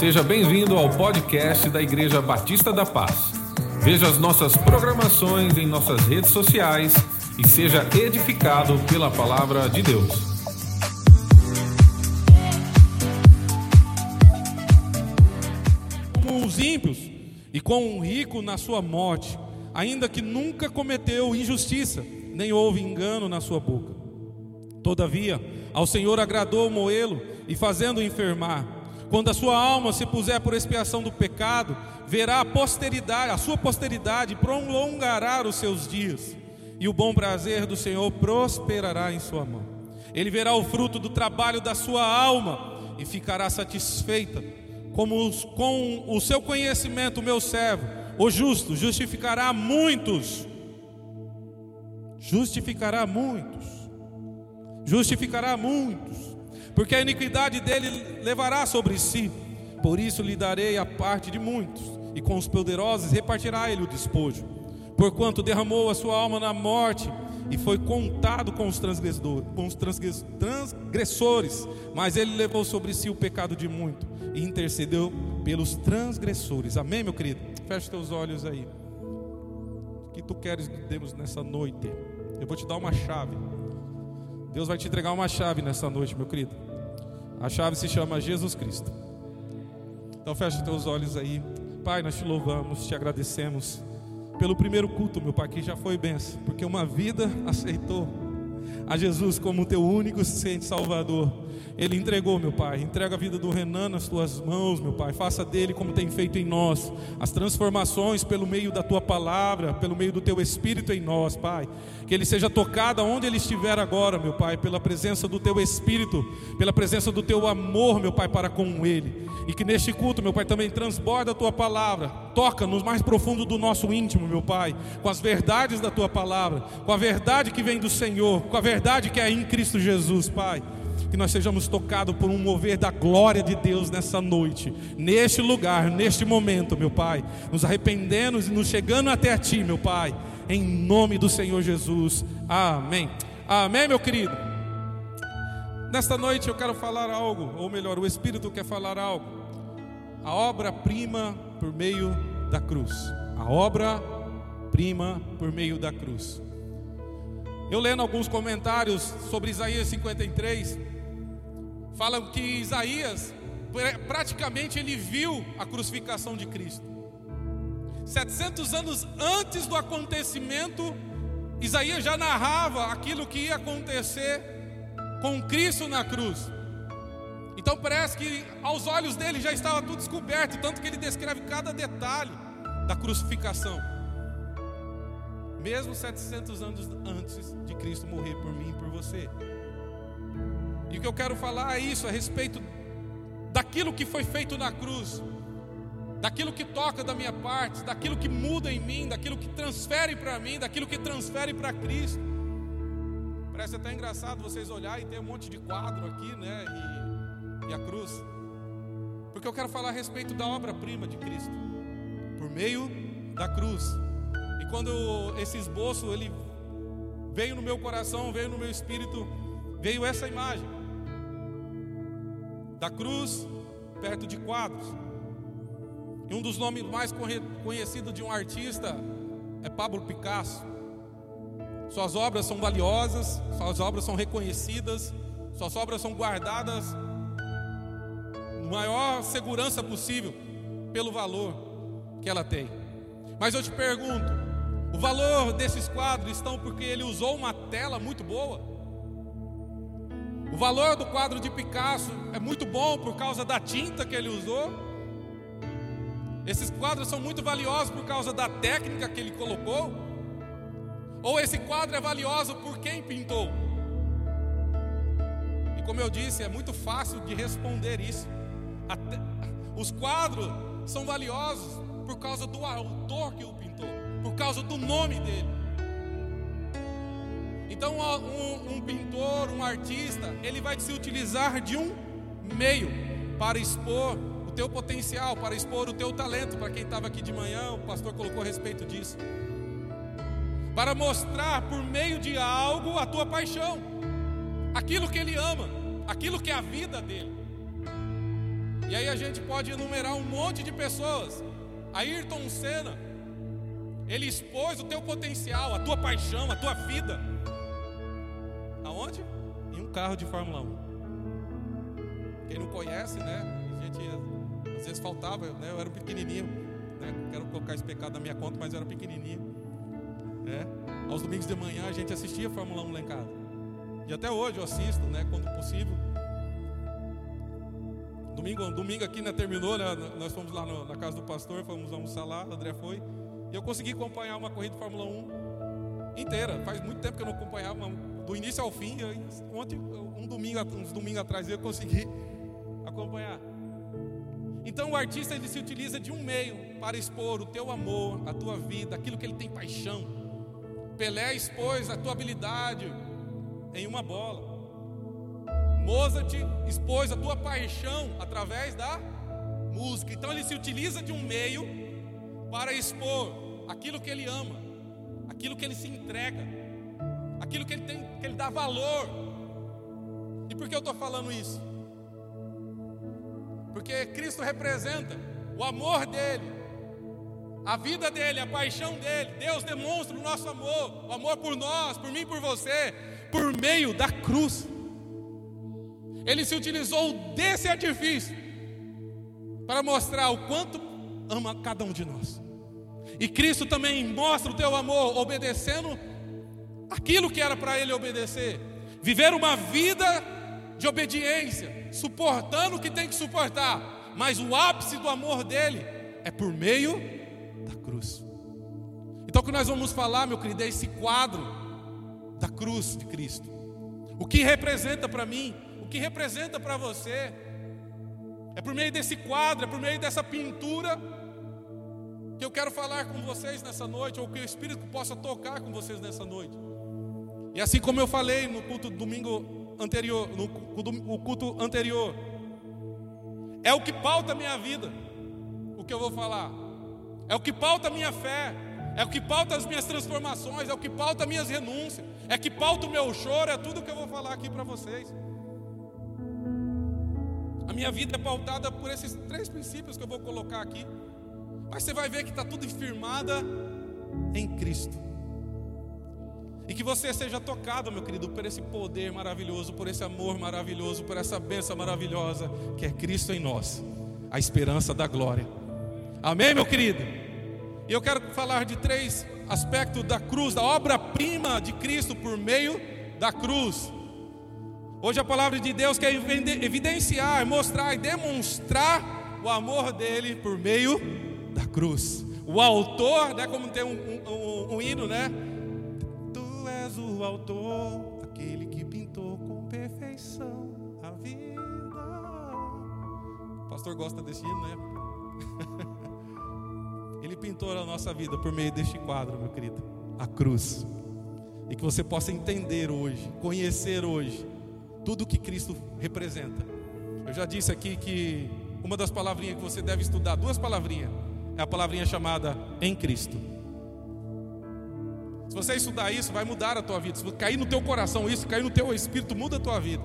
Seja bem-vindo ao podcast da Igreja Batista da Paz. Veja as nossas programações em nossas redes sociais e seja edificado pela palavra de Deus. Como os ímpios e com um rico na sua morte, ainda que nunca cometeu injustiça, nem houve engano na sua boca. Todavia, ao Senhor agradou moê-lo e fazendo-o enfermar. Quando a sua alma se puser por expiação do pecado, verá a posteridade, a sua posteridade prolongará os seus dias, e o bom prazer do Senhor prosperará em sua mão. Ele verá o fruto do trabalho da sua alma e ficará satisfeita. Como os, com o seu conhecimento, meu servo, o justo justificará muitos. Justificará muitos. Justificará muitos porque a iniquidade dele levará sobre si. Por isso lhe darei a parte de muitos, e com os poderosos repartirá ele o despojo. Porquanto derramou a sua alma na morte, e foi contado com os, transgressores, com os transgressores, mas ele levou sobre si o pecado de muito, e intercedeu pelos transgressores. Amém, meu querido? Feche teus olhos aí. O que tu queres que demos nessa noite? Eu vou te dar uma chave. Deus vai te entregar uma chave nessa noite, meu querido. A chave se chama Jesus Cristo. Então feche os teus olhos aí. Pai, nós te louvamos, te agradecemos pelo primeiro culto, meu Pai, que já foi benção, porque uma vida aceitou a Jesus como teu único e Salvador. Ele entregou, meu Pai. Entrega a vida do Renan nas tuas mãos, meu Pai. Faça dele como tem feito em nós. As transformações pelo meio da tua palavra, pelo meio do teu espírito em nós, Pai. Que ele seja tocado onde ele estiver agora, meu Pai, pela presença do teu espírito, pela presença do teu amor, meu Pai, para com ele. E que neste culto, meu Pai, também transborda a tua palavra. Toca no mais profundo do nosso íntimo, meu Pai, com as verdades da tua palavra, com a verdade que vem do Senhor, com a verdade que é em Cristo Jesus, Pai que nós sejamos tocados por um mover da glória de Deus nessa noite, neste lugar, neste momento, meu Pai, nos arrependendo e nos chegando até a Ti, meu Pai, em nome do Senhor Jesus, amém. Amém, meu querido. Nesta noite eu quero falar algo, ou melhor, o Espírito quer falar algo. A obra-prima por meio da cruz. A obra-prima por meio da cruz. Eu lendo alguns comentários sobre Isaías 53, falam que Isaías praticamente ele viu a crucificação de Cristo. 700 anos antes do acontecimento, Isaías já narrava aquilo que ia acontecer com Cristo na cruz. Então parece que aos olhos dele já estava tudo descoberto, tanto que ele descreve cada detalhe da crucificação. Mesmo 700 anos antes de Cristo morrer por mim e por você. E o que eu quero falar é isso, a respeito daquilo que foi feito na cruz, daquilo que toca da minha parte, daquilo que muda em mim, daquilo que transfere para mim, daquilo que transfere para Cristo. Parece até engraçado vocês olharem e ter um monte de quadro aqui, né? E, e a cruz. Porque eu quero falar a respeito da obra-prima de Cristo, por meio da cruz. E quando esse esboço ele veio no meu coração, veio no meu espírito, veio essa imagem da cruz perto de quadros. E um dos nomes mais conhecidos de um artista é Pablo Picasso. Suas obras são valiosas, suas obras são reconhecidas, suas obras são guardadas maior segurança possível pelo valor que ela tem. Mas eu te pergunto, o valor desses quadros estão porque ele usou uma tela muito boa? O valor do quadro de Picasso é muito bom por causa da tinta que ele usou. Esses quadros são muito valiosos por causa da técnica que ele colocou. Ou esse quadro é valioso por quem pintou? E como eu disse, é muito fácil de responder isso. Até, os quadros são valiosos por causa do autor que o pintou, por causa do nome dele. Então, um, um pintor, um artista, ele vai se utilizar de um meio para expor o teu potencial, para expor o teu talento. Para quem estava aqui de manhã, o pastor colocou a respeito disso. Para mostrar por meio de algo a tua paixão, aquilo que ele ama, aquilo que é a vida dele. E aí a gente pode enumerar um monte de pessoas. Ayrton Senna, ele expôs o teu potencial, a tua paixão, a tua vida. Aonde? Em um carro de Fórmula 1. Quem não conhece, né? A gente às vezes faltava, né? Eu era pequenininho, né? Quero colocar esse pecado na minha conta, mas eu era pequenininho, né? Aos domingos de manhã a gente assistia Fórmula 1 lá em casa. E até hoje eu assisto, né? Quando possível. Domingo, domingo aqui né, terminou, né, nós fomos lá no, na casa do pastor, fomos almoçar lá, o André foi. E eu consegui acompanhar uma corrida de Fórmula 1 inteira. Faz muito tempo que eu não acompanhava, do início ao fim. Eu, ontem, um domingo, uns domingos atrás, eu consegui acompanhar. Então o artista ele se utiliza de um meio para expor o teu amor, a tua vida, aquilo que ele tem paixão. Pelé expôs a tua habilidade em uma bola. Mozart expôs a tua paixão através da música. Então ele se utiliza de um meio para expor aquilo que ele ama, aquilo que ele se entrega, aquilo que ele tem, que ele dá valor. E por que eu estou falando isso? Porque Cristo representa o amor dele, a vida dele, a paixão dele. Deus demonstra o nosso amor, o amor por nós, por mim, por você, por meio da cruz. Ele se utilizou desse artifício para mostrar o quanto ama cada um de nós. E Cristo também mostra o teu amor obedecendo aquilo que era para ele obedecer. Viver uma vida de obediência, suportando o que tem que suportar, mas o ápice do amor dele é por meio da cruz. Então o que nós vamos falar, meu querido, é esse quadro da cruz de Cristo. O que representa para mim que representa para você. É por meio desse quadro, é por meio dessa pintura que eu quero falar com vocês nessa noite, ou que o Espírito possa tocar com vocês nessa noite. E assim como eu falei no culto domingo anterior, no culto anterior, é o que pauta a minha vida, o que eu vou falar. É o que pauta a minha fé, é o que pauta as minhas transformações, é o que pauta as minhas renúncias, é o que pauta o meu choro, é tudo que eu vou falar aqui para vocês. Minha vida é pautada por esses três princípios que eu vou colocar aqui. Mas você vai ver que está tudo firmada em Cristo. E que você seja tocado, meu querido, por esse poder maravilhoso, por esse amor maravilhoso, por essa bênção maravilhosa que é Cristo em nós, a esperança da glória. Amém, meu querido? E eu quero falar de três aspectos da cruz, da obra-prima de Cristo por meio da cruz. Hoje a palavra de Deus quer evidenciar, mostrar e demonstrar o amor dele por meio da cruz. O autor, né, como tem um, um, um hino, né? Tu és o autor, aquele que pintou com perfeição a vida. O pastor gosta desse hino, né? Ele pintou a nossa vida por meio deste quadro, meu querido, a cruz. E que você possa entender hoje, conhecer hoje tudo que Cristo representa. Eu já disse aqui que uma das palavrinhas que você deve estudar, duas palavrinhas, é a palavrinha chamada em Cristo. Se você estudar isso, vai mudar a tua vida. Se cair no teu coração isso, cair no teu espírito, muda a tua vida.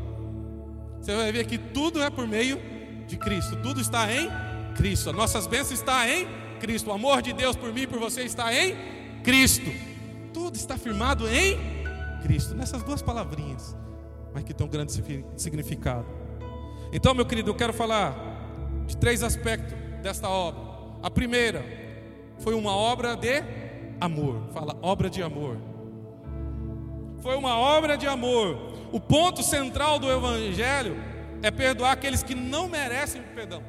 Você vai ver que tudo é por meio de Cristo. Tudo está em Cristo. As nossas bênçãos estão em Cristo. O amor de Deus por mim e por você está em Cristo. Tudo está firmado em Cristo. Nessas duas palavrinhas mas que tem um grande significado. Então, meu querido, eu quero falar de três aspectos desta obra. A primeira foi uma obra de amor. Fala, obra de amor. Foi uma obra de amor. O ponto central do Evangelho é perdoar aqueles que não merecem perdão.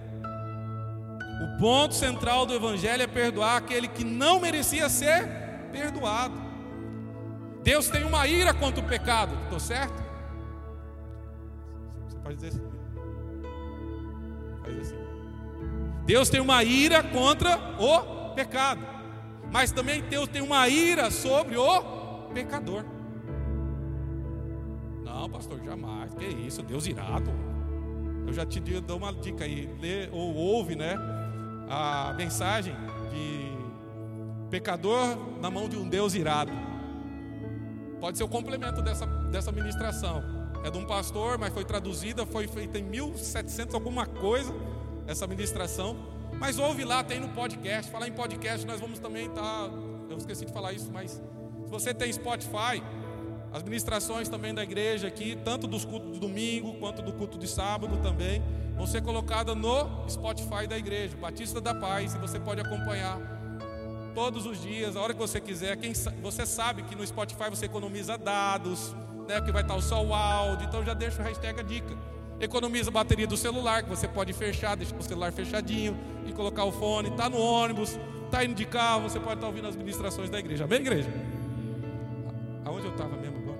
O ponto central do Evangelho é perdoar aquele que não merecia ser perdoado. Deus tem uma ira contra o pecado, estou certo? Assim. Faz assim. Deus tem uma ira contra o pecado. Mas também Deus tem uma ira sobre o pecador. Não, pastor, jamais. Que isso, Deus irado. Eu já te dou uma dica aí. Lê ou ouve, né? A mensagem de pecador na mão de um Deus irado. Pode ser o complemento dessa, dessa ministração é de um pastor, mas foi traduzida, foi feita em 1700 alguma coisa, essa ministração. Mas ouve lá, tem no podcast. Falar em podcast, nós vamos também estar. Tá, eu esqueci de falar isso, mas se você tem Spotify, as ministrações também da igreja aqui, tanto dos cultos de domingo quanto do culto de sábado também, vão ser colocadas no Spotify da igreja, Batista da Paz, e você pode acompanhar todos os dias, a hora que você quiser. Quem, você sabe que no Spotify você economiza dados, né, que vai estar o áudio, então já deixa o hashtag a dica. Economiza a bateria do celular, que você pode fechar, deixar o celular fechadinho e colocar o fone, está no ônibus, está indo de carro, você pode estar ouvindo as ministrações da igreja. Amém, igreja? Aonde eu estava mesmo agora?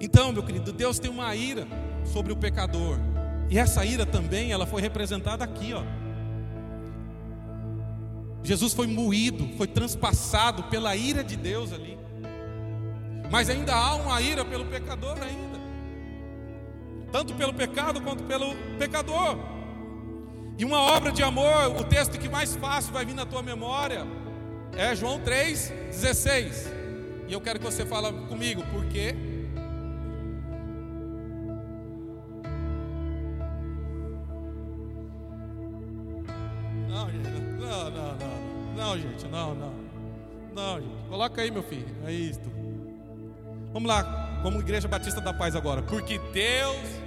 Então, meu querido, Deus tem uma ira sobre o pecador. E essa ira também, ela foi representada aqui, ó. Jesus foi moído, foi transpassado pela ira de Deus ali. Mas ainda há uma ira pelo pecador ainda. Tanto pelo pecado quanto pelo pecador. E uma obra de amor, o texto que mais fácil vai vir na tua memória é João 3:16. E eu quero que você fale comigo, por quê? Não, não, não. Não, gente, não, não. Não, gente. Coloca aí, meu filho. É isto. Vamos lá, como Igreja Batista da Paz agora. Porque Deus.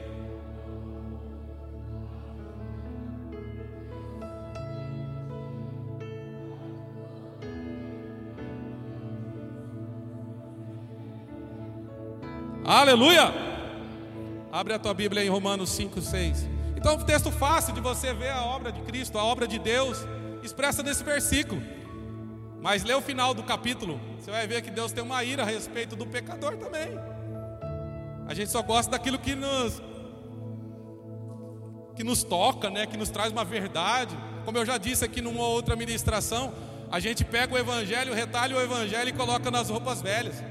Aleluia! Abre a tua Bíblia em Romanos 5, 6. Então, um texto fácil de você ver a obra de Cristo, a obra de Deus expressa nesse versículo. Mas lê o final do capítulo, você vai ver que Deus tem uma ira a respeito do pecador também. A gente só gosta daquilo que nos que nos toca, né, que nos traz uma verdade. Como eu já disse aqui numa outra ministração, a gente pega o evangelho, retalha o evangelho e coloca nas roupas velhas.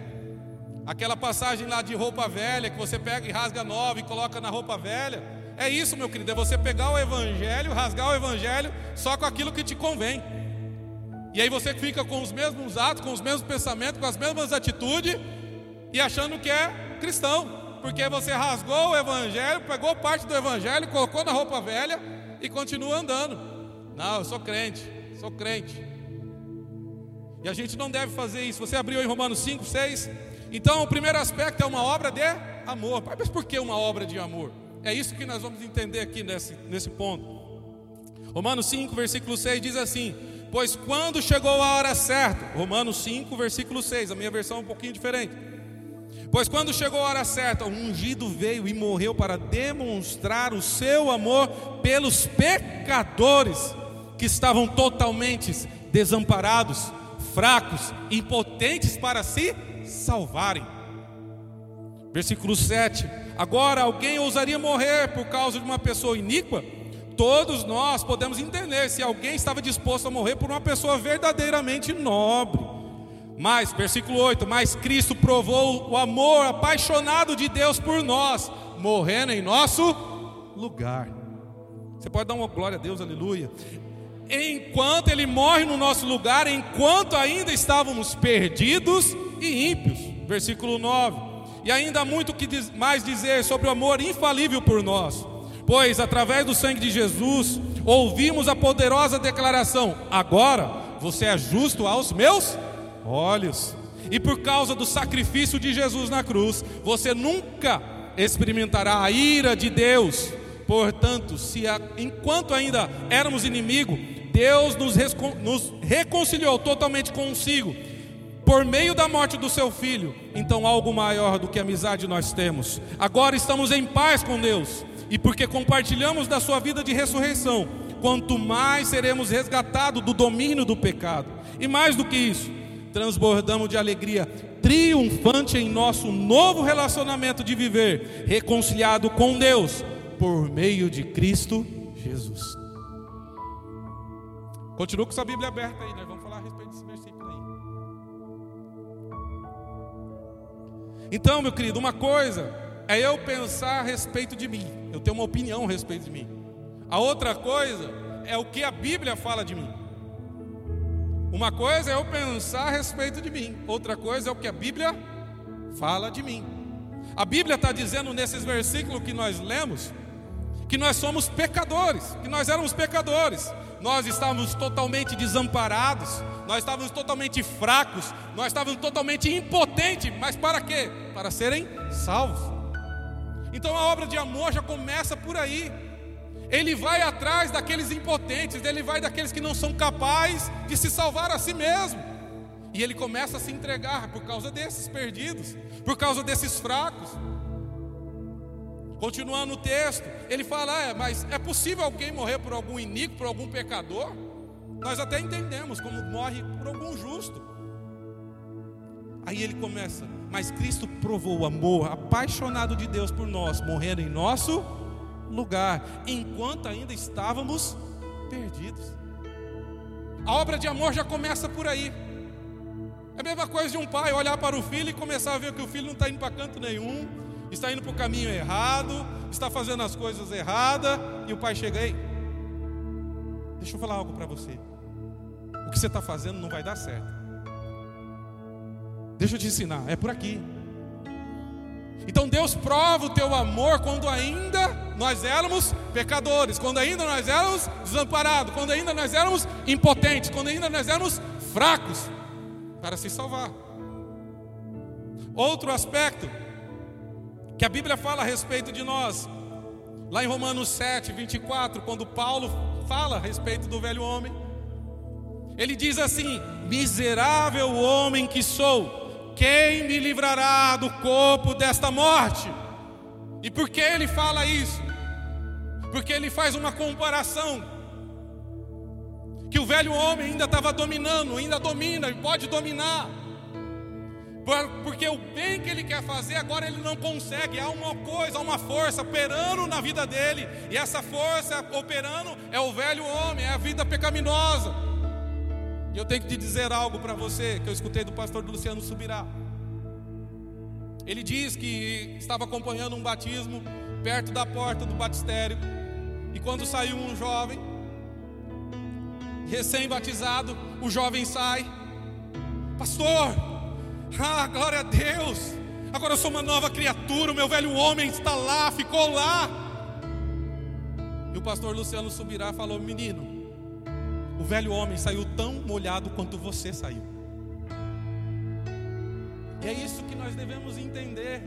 Aquela passagem lá de roupa velha que você pega e rasga nova e coloca na roupa velha. É isso, meu querido, é você pegar o evangelho, rasgar o evangelho só com aquilo que te convém. E aí você fica com os mesmos atos, com os mesmos pensamentos, com as mesmas atitudes e achando que é cristão, porque você rasgou o evangelho, pegou parte do evangelho, colocou na roupa velha e continua andando. Não, eu sou crente, sou crente. E a gente não deve fazer isso. Você abriu em Romanos 5, 6. Então, o primeiro aspecto é uma obra de amor. Mas por que uma obra de amor? É isso que nós vamos entender aqui nesse, nesse ponto. Romanos 5, versículo 6 diz assim: Pois quando chegou a hora certa, Romanos 5, versículo 6, a minha versão é um pouquinho diferente. Pois quando chegou a hora certa, o ungido veio e morreu para demonstrar o seu amor pelos pecadores que estavam totalmente desamparados, fracos, impotentes para se salvarem. Versículo 7: Agora, alguém ousaria morrer por causa de uma pessoa iníqua? Todos nós podemos entender se alguém estava disposto a morrer por uma pessoa verdadeiramente nobre. Mas, versículo 8: Mas Cristo provou o amor apaixonado de Deus por nós, morrendo em nosso lugar. Você pode dar uma glória a Deus, aleluia. Enquanto Ele morre no nosso lugar, enquanto ainda estávamos perdidos e ímpios. Versículo 9 e ainda há muito que mais dizer sobre o amor infalível por nós. Pois através do sangue de Jesus ouvimos a poderosa declaração: agora você é justo aos meus olhos. E por causa do sacrifício de Jesus na cruz, você nunca experimentará a ira de Deus. Portanto, se a, enquanto ainda éramos inimigos, Deus nos, nos reconciliou totalmente consigo por meio da morte do seu filho, então algo maior do que amizade nós temos. Agora estamos em paz com Deus, e porque compartilhamos da sua vida de ressurreição, quanto mais seremos resgatados do domínio do pecado. E mais do que isso, transbordamos de alegria triunfante em nosso novo relacionamento de viver, reconciliado com Deus por meio de Cristo Jesus. Continua com sua Bíblia aberta aí, né? Vamos falar a respeito desse versículo aí. Então, meu querido, uma coisa é eu pensar a respeito de mim, eu tenho uma opinião a respeito de mim. A outra coisa é o que a Bíblia fala de mim. Uma coisa é eu pensar a respeito de mim, outra coisa é o que a Bíblia fala de mim. A Bíblia está dizendo nesses versículos que nós lemos que nós somos pecadores, que nós éramos pecadores. Nós estávamos totalmente desamparados, nós estávamos totalmente fracos, nós estávamos totalmente impotentes, mas para quê? Para serem salvos. Então a obra de amor já começa por aí. Ele vai atrás daqueles impotentes, ele vai daqueles que não são capazes de se salvar a si mesmo. E ele começa a se entregar por causa desses perdidos, por causa desses fracos. Continuando o texto, ele fala: é, mas é possível alguém morrer por algum iníquo, por algum pecador? Nós até entendemos como morre por algum justo. Aí ele começa, mas Cristo provou o amor apaixonado de Deus por nós, morrendo em nosso lugar, enquanto ainda estávamos perdidos. A obra de amor já começa por aí. É a mesma coisa de um pai olhar para o filho e começar a ver que o filho não está indo para canto nenhum, está indo para o caminho errado, está fazendo as coisas erradas, e o pai chega aí. Deixa eu falar algo para você. O que você está fazendo não vai dar certo. Deixa eu te ensinar, é por aqui. Então Deus prova o teu amor quando ainda nós éramos pecadores, quando ainda nós éramos desamparados, quando ainda nós éramos impotentes, quando ainda nós éramos fracos para se salvar. Outro aspecto que a Bíblia fala a respeito de nós, lá em Romanos 7, 24, quando Paulo fala a respeito do velho homem, ele diz assim: Miserável homem que sou, quem me livrará do corpo desta morte? E por que ele fala isso? Porque ele faz uma comparação. Que o velho homem ainda estava dominando, ainda domina e pode dominar. Porque o bem que ele quer fazer, agora ele não consegue. Há uma coisa, há uma força operando na vida dele. E essa força operando é o velho homem, é a vida pecaminosa. E eu tenho que te dizer algo para você que eu escutei do pastor Luciano Subirá. Ele diz que estava acompanhando um batismo perto da porta do batistério. E quando saiu um jovem, recém-batizado, o jovem sai: Pastor, ah, glória a Deus, agora eu sou uma nova criatura, o meu velho homem está lá, ficou lá. E o pastor Luciano Subirá falou: Menino, o velho homem saiu tão molhado quanto você saiu. E é isso que nós devemos entender: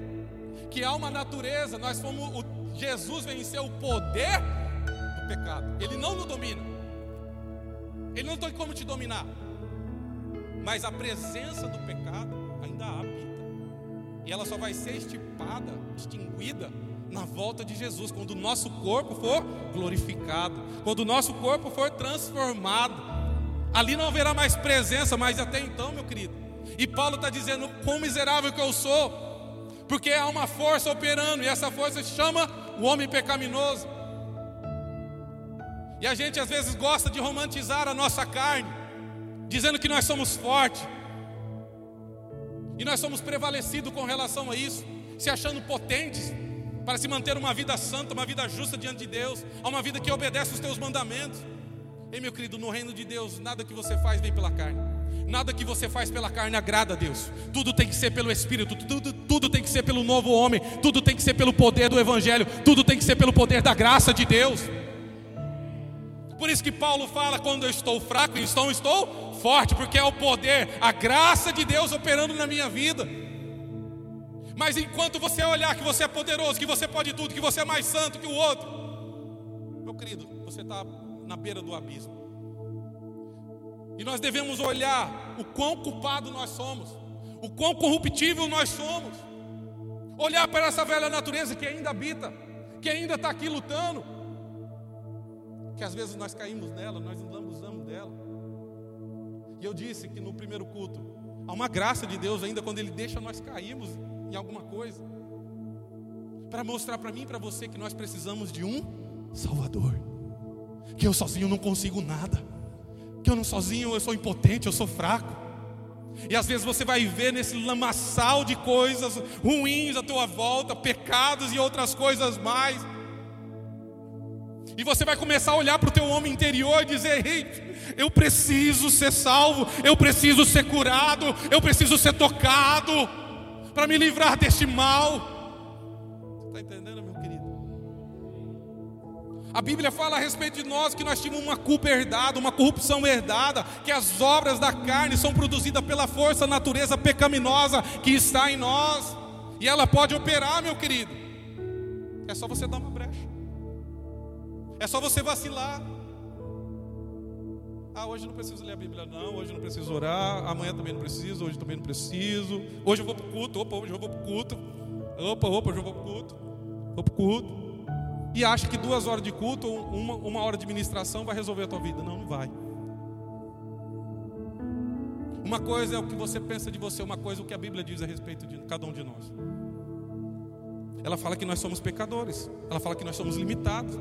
que há uma natureza, nós fomos. O, Jesus venceu o poder do pecado, ele não nos domina, ele não tem como te dominar, mas a presença do pecado ainda habita, e ela só vai ser estipada, extinguida na volta de Jesus, quando o nosso corpo for glorificado, quando o nosso corpo for transformado. Ali não haverá mais presença, mas até então, meu querido. E Paulo está dizendo: quão miserável que eu sou, porque há uma força operando, e essa força chama o homem pecaminoso. E a gente às vezes gosta de romantizar a nossa carne, dizendo que nós somos fortes, e nós somos prevalecidos com relação a isso, se achando potentes para se manter uma vida santa, uma vida justa diante de Deus, a uma vida que obedece os teus mandamentos. Ei, meu querido, no reino de Deus, nada que você faz vem pela carne. Nada que você faz pela carne agrada a Deus. Tudo tem que ser pelo Espírito, tudo, tudo tem que ser pelo novo homem, tudo tem que ser pelo poder do Evangelho, tudo tem que ser pelo poder da graça de Deus. Por isso que Paulo fala: quando eu estou fraco, então estou forte, porque é o poder, a graça de Deus operando na minha vida. Mas enquanto você olhar que você é poderoso, que você pode tudo, que você é mais santo que o outro, meu querido, você está na beira do abismo. E nós devemos olhar o quão culpado nós somos, o quão corruptível nós somos. Olhar para essa velha natureza que ainda habita, que ainda está aqui lutando. Que às vezes nós caímos nela, nós não abusamos dela. E eu disse que no primeiro culto, há uma graça de Deus ainda quando Ele deixa nós cairmos em alguma coisa, para mostrar para mim e para você que nós precisamos de um Salvador, que eu sozinho não consigo nada, que eu não sozinho eu sou impotente, eu sou fraco. E às vezes você vai ver nesse lamaçal de coisas ruins à tua volta, pecados e outras coisas mais. E você vai começar a olhar para o teu homem interior e dizer: Ei, eu preciso ser salvo, eu preciso ser curado, eu preciso ser tocado para me livrar deste mal. Você está entendendo, meu querido? A Bíblia fala a respeito de nós que nós tínhamos uma culpa herdada, uma corrupção herdada, que as obras da carne são produzidas pela força natureza pecaminosa que está em nós, e ela pode operar, meu querido. É só você dar uma brecha, é só você vacilar. Ah, hoje não preciso ler a Bíblia, não. Hoje não preciso orar. Amanhã também não preciso. Hoje também não preciso. Hoje eu vou para o culto. Opa, hoje eu vou para o culto. Opa, opa, hoje eu vou para o culto. Vou para o culto. E acha que duas horas de culto ou uma, uma hora de ministração vai resolver a tua vida. Não, não vai. Uma coisa é o que você pensa de você, uma coisa é o que a Bíblia diz a respeito de cada um de nós. Ela fala que nós somos pecadores. Ela fala que nós somos limitados.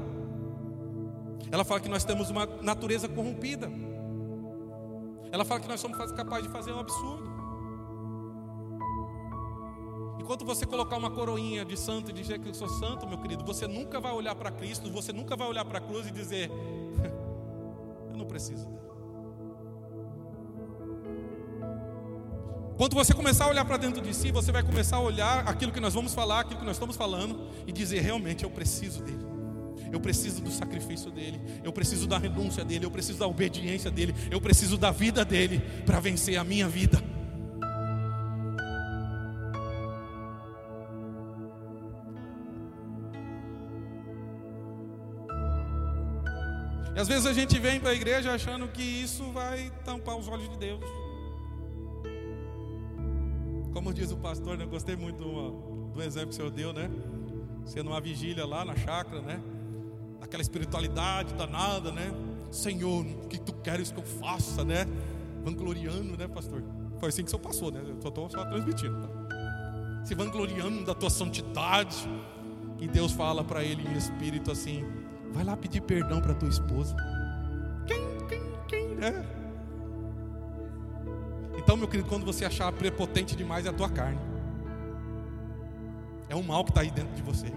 Ela fala que nós temos uma natureza corrompida. Ela fala que nós somos capazes de fazer um absurdo. Enquanto você colocar uma coroinha de santo e dizer que eu sou santo, meu querido, você nunca vai olhar para Cristo, você nunca vai olhar para a cruz e dizer: Eu não preciso dele. Quando você começar a olhar para dentro de si, você vai começar a olhar aquilo que nós vamos falar, aquilo que nós estamos falando, e dizer: Realmente eu preciso dele. Eu preciso do sacrifício dele, eu preciso da renúncia dele, eu preciso da obediência dele, eu preciso da vida dele para vencer a minha vida. E às vezes a gente vem para a igreja achando que isso vai tampar os olhos de Deus. Como diz o pastor, né? eu gostei muito do, do exemplo que o senhor deu, né? Sendo uma vigília lá na chácara, né? Aquela espiritualidade danada, né? Senhor, o que tu queres que eu faça, né? Vangloriando, né, pastor? Foi assim que o senhor passou, né? Eu só estou só transmitindo, tá? Se vangloriando da tua santidade. E Deus fala para ele em espírito assim: vai lá pedir perdão para tua esposa. Quem, quem, quem, né? Então, meu querido, quando você achar prepotente demais, é a tua carne. É um mal que está aí dentro de você.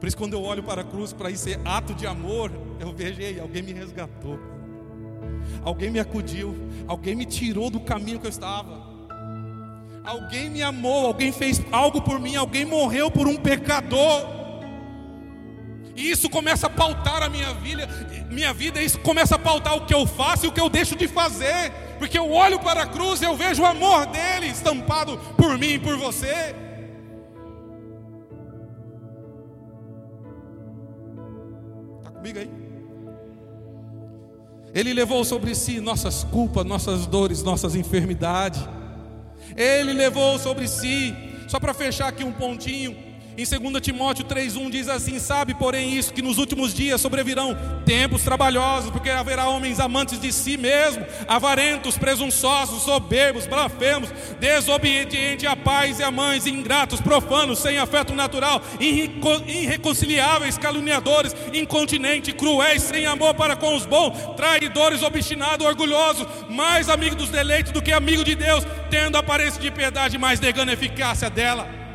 Por isso, quando eu olho para a cruz para isso ser ato de amor, eu vejo, ei, alguém me resgatou, alguém me acudiu, alguém me tirou do caminho que eu estava, alguém me amou, alguém fez algo por mim, alguém morreu por um pecador. E isso começa a pautar a minha vida, minha vida, isso começa a pautar o que eu faço e o que eu deixo de fazer, porque eu olho para a cruz e eu vejo o amor dele estampado por mim e por você. Comigo aí? Ele levou sobre si nossas culpas, nossas dores, nossas enfermidades. Ele levou sobre si, só para fechar aqui um pontinho, em 2 Timóteo 3,1 diz assim: Sabe, porém, isso, que nos últimos dias sobrevirão tempos trabalhosos, porque haverá homens amantes de si mesmo, avarentos, presunçosos, soberbos, blasfemos, desobedientes a pais e a mães, ingratos, profanos, sem afeto natural, irreconciliáveis, caluniadores, incontinentes, cruéis, sem amor para com os bons, traidores, obstinados, orgulhosos, mais amigos dos deleitos do que amigo de Deus, tendo aparência de piedade, mas negando a eficácia dela.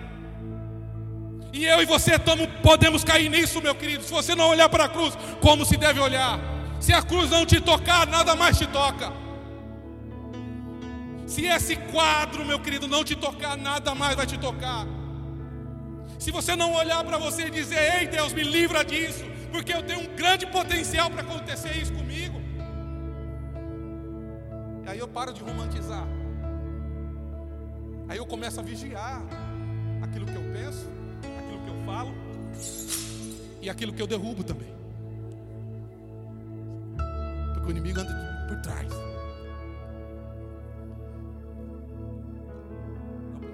E eu e você tamo, podemos cair nisso, meu querido. Se você não olhar para a cruz como se deve olhar, se a cruz não te tocar, nada mais te toca. Se esse quadro, meu querido, não te tocar, nada mais vai te tocar. Se você não olhar para você e dizer: Ei Deus, me livra disso, porque eu tenho um grande potencial para acontecer isso comigo. Aí eu paro de romantizar. Aí eu começo a vigiar aquilo que eu penso falo e aquilo que eu derrubo também. Porque o inimigo anda por trás.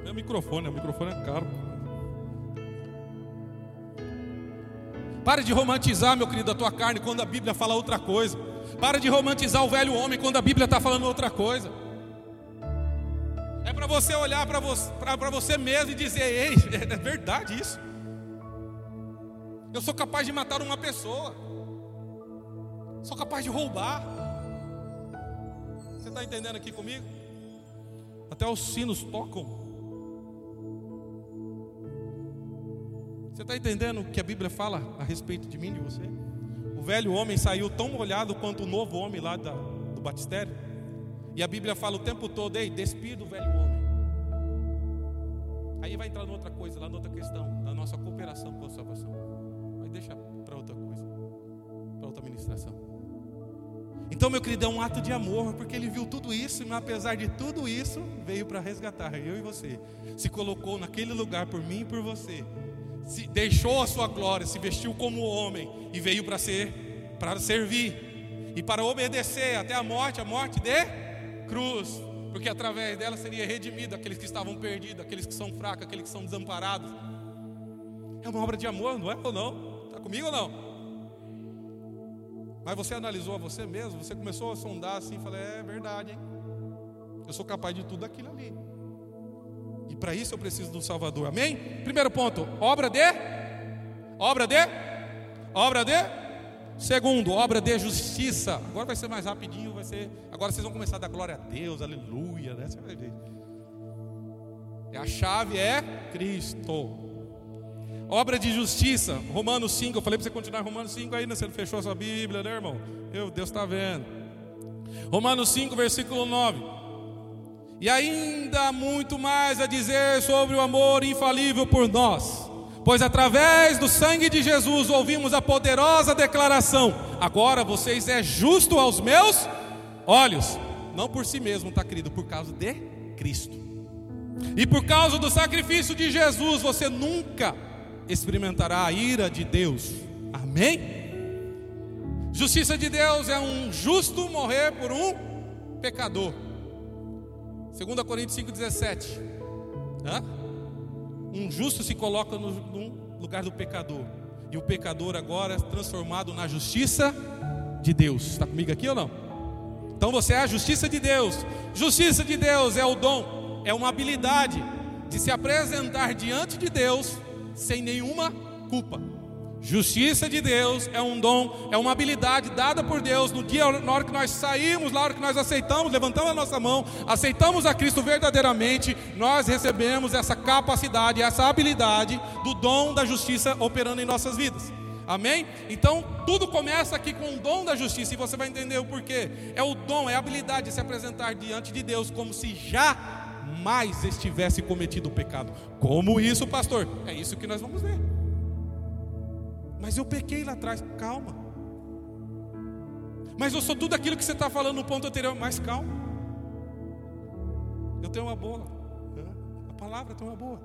É microfone, o microfone é caro. Pare de romantizar, meu querido, a tua carne quando a Bíblia fala outra coisa. Para de romantizar o velho homem quando a Bíblia está falando outra coisa. É para você olhar para você, você mesmo e dizer: Ei, é verdade isso. Eu sou capaz de matar uma pessoa. Sou capaz de roubar. Você está entendendo aqui comigo? Até os sinos tocam. Você está entendendo o que a Bíblia fala a respeito de mim, e de você? O velho homem saiu tão molhado quanto o novo homem lá da, do batistério. E a Bíblia fala o tempo todo: ei, despida o velho homem. Aí vai entrar noutra coisa, lá noutra questão, da nossa cooperação com a salvação. Deixa para outra coisa, para outra ministração. Então, meu querido, é um ato de amor, porque ele viu tudo isso, e apesar de tudo isso, veio para resgatar eu e você. Se colocou naquele lugar por mim e por você. Se deixou a sua glória, se vestiu como homem e veio para ser, para servir e para obedecer até a morte, a morte de cruz, porque através dela seria redimido aqueles que estavam perdidos, aqueles que são fracos, aqueles que são desamparados. É uma obra de amor, não é ou não? Comigo ou não? Mas você analisou a você mesmo, você começou a sondar assim, falei, é verdade, hein? Eu sou capaz de tudo aquilo ali. E para isso eu preciso do Salvador. Amém? Primeiro ponto, obra de obra de obra de segundo, obra de justiça. Agora vai ser mais rapidinho, vai ser. Agora vocês vão começar a dar glória a Deus, aleluia, né? Você vai ver. A chave é Cristo. Obra de justiça, Romanos 5. Eu falei para você continuar Romanos 5 aí, né? Você fechou a sua Bíblia, né, irmão? Eu, Deus está vendo. Romanos 5, versículo 9. E ainda muito mais a dizer sobre o amor infalível por nós. Pois através do sangue de Jesus ouvimos a poderosa declaração: agora vocês é justo aos meus olhos, não por si mesmo, tá querido, por causa de Cristo. E por causa do sacrifício de Jesus, você nunca experimentará a ira de Deus. Amém? Justiça de Deus é um justo morrer por um pecador. 2 Coríntios 5,17. Um justo se coloca no, no lugar do pecador. E o pecador agora é transformado na justiça de Deus. Está comigo aqui ou não? Então você é a justiça de Deus. Justiça de Deus é o dom, é uma habilidade de se apresentar diante de Deus sem nenhuma culpa. Justiça de Deus é um dom, é uma habilidade dada por Deus no dia, na hora que nós saímos, na hora que nós aceitamos, levantamos a nossa mão, aceitamos a Cristo verdadeiramente, nós recebemos essa capacidade, essa habilidade do dom da justiça operando em nossas vidas. Amém? Então, tudo começa aqui com o dom da justiça, e você vai entender o porquê. É o dom, é a habilidade de se apresentar diante de Deus como se já jamais estivesse cometido o pecado. Como isso, pastor? É isso que nós vamos ver. Mas eu pequei lá atrás, calma. Mas eu sou tudo aquilo que você está falando no ponto anterior, mas calma. Eu tenho uma boa. A palavra tem uma boa.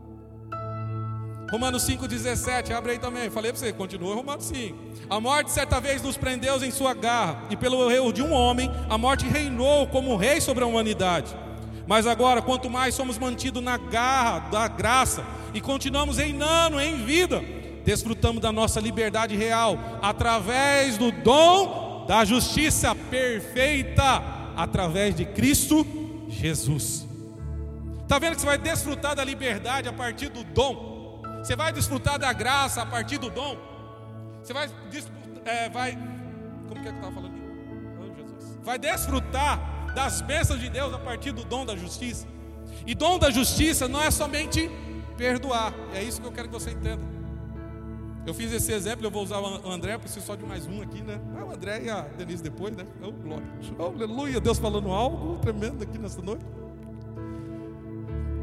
Romanos 5,17, abre aí também. Falei para você, continua Romanos 5. A morte certa vez nos prendeu em sua garra, e pelo erro de um homem, a morte reinou como rei sobre a humanidade. Mas agora, quanto mais somos mantidos na garra da graça e continuamos reinando em vida, desfrutamos da nossa liberdade real através do dom da justiça perfeita através de Cristo Jesus. Está vendo que você vai desfrutar da liberdade a partir do dom? Você vai desfrutar da graça a partir do dom? Você vai, é, vai como que é que estava falando? Oh, Jesus. Vai desfrutar das bênçãos de Deus a partir do dom da justiça. E dom da justiça não é somente perdoar, é isso que eu quero que você entenda. Eu fiz esse exemplo, eu vou usar o André, preciso só de mais um aqui, né? Ah, o André e a Denise depois, né? Oh, glória. Oh, aleluia, Deus falando algo tremendo aqui nessa noite.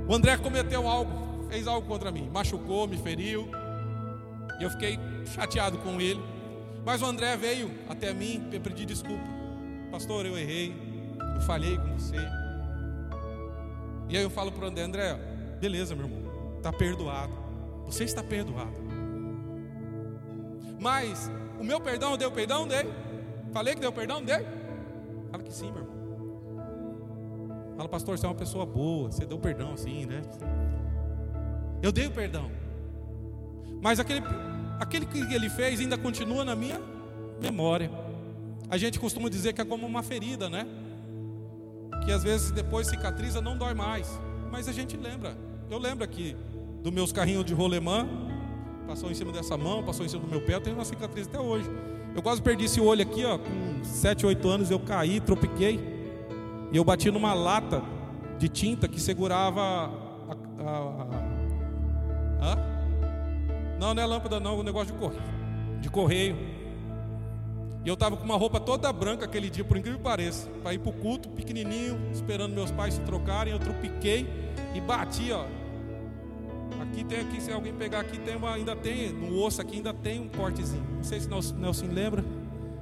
O André cometeu algo, fez algo contra mim, machucou, me feriu. E eu fiquei chateado com ele. Mas o André veio até mim pedir desculpa. Pastor, eu errei eu falhei com você. E aí eu falo para o André, André, beleza, meu irmão, está perdoado. Você está perdoado. Mas o meu perdão deu perdão dele? Falei que deu perdão dele? Fala que sim, meu irmão. Fala, pastor, você é uma pessoa boa, você deu perdão assim, né? Eu dei o perdão. Mas aquele, aquele que ele fez ainda continua na minha memória. A gente costuma dizer que é como uma ferida, né? Que às vezes depois cicatriza não dói mais. Mas a gente lembra. Eu lembro aqui dos meus carrinhos de rolemã, passou em cima dessa mão, passou em cima do meu pé, eu tenho uma cicatriz até hoje. Eu quase perdi esse olho aqui, ó, com 7, 8 anos eu caí, tropiquei. E eu bati numa lata de tinta que segurava a, a, a, a não, não é lâmpada não, é um negócio de correio. De correio. E eu estava com uma roupa toda branca aquele dia, por incrível que pareça, para ir para o culto, pequenininho, esperando meus pais se trocarem. Eu tropiquei e bati, ó, Aqui tem aqui, se alguém pegar aqui, tem uma, ainda tem, no osso aqui ainda tem um cortezinho. Não sei se o Nelson lembra.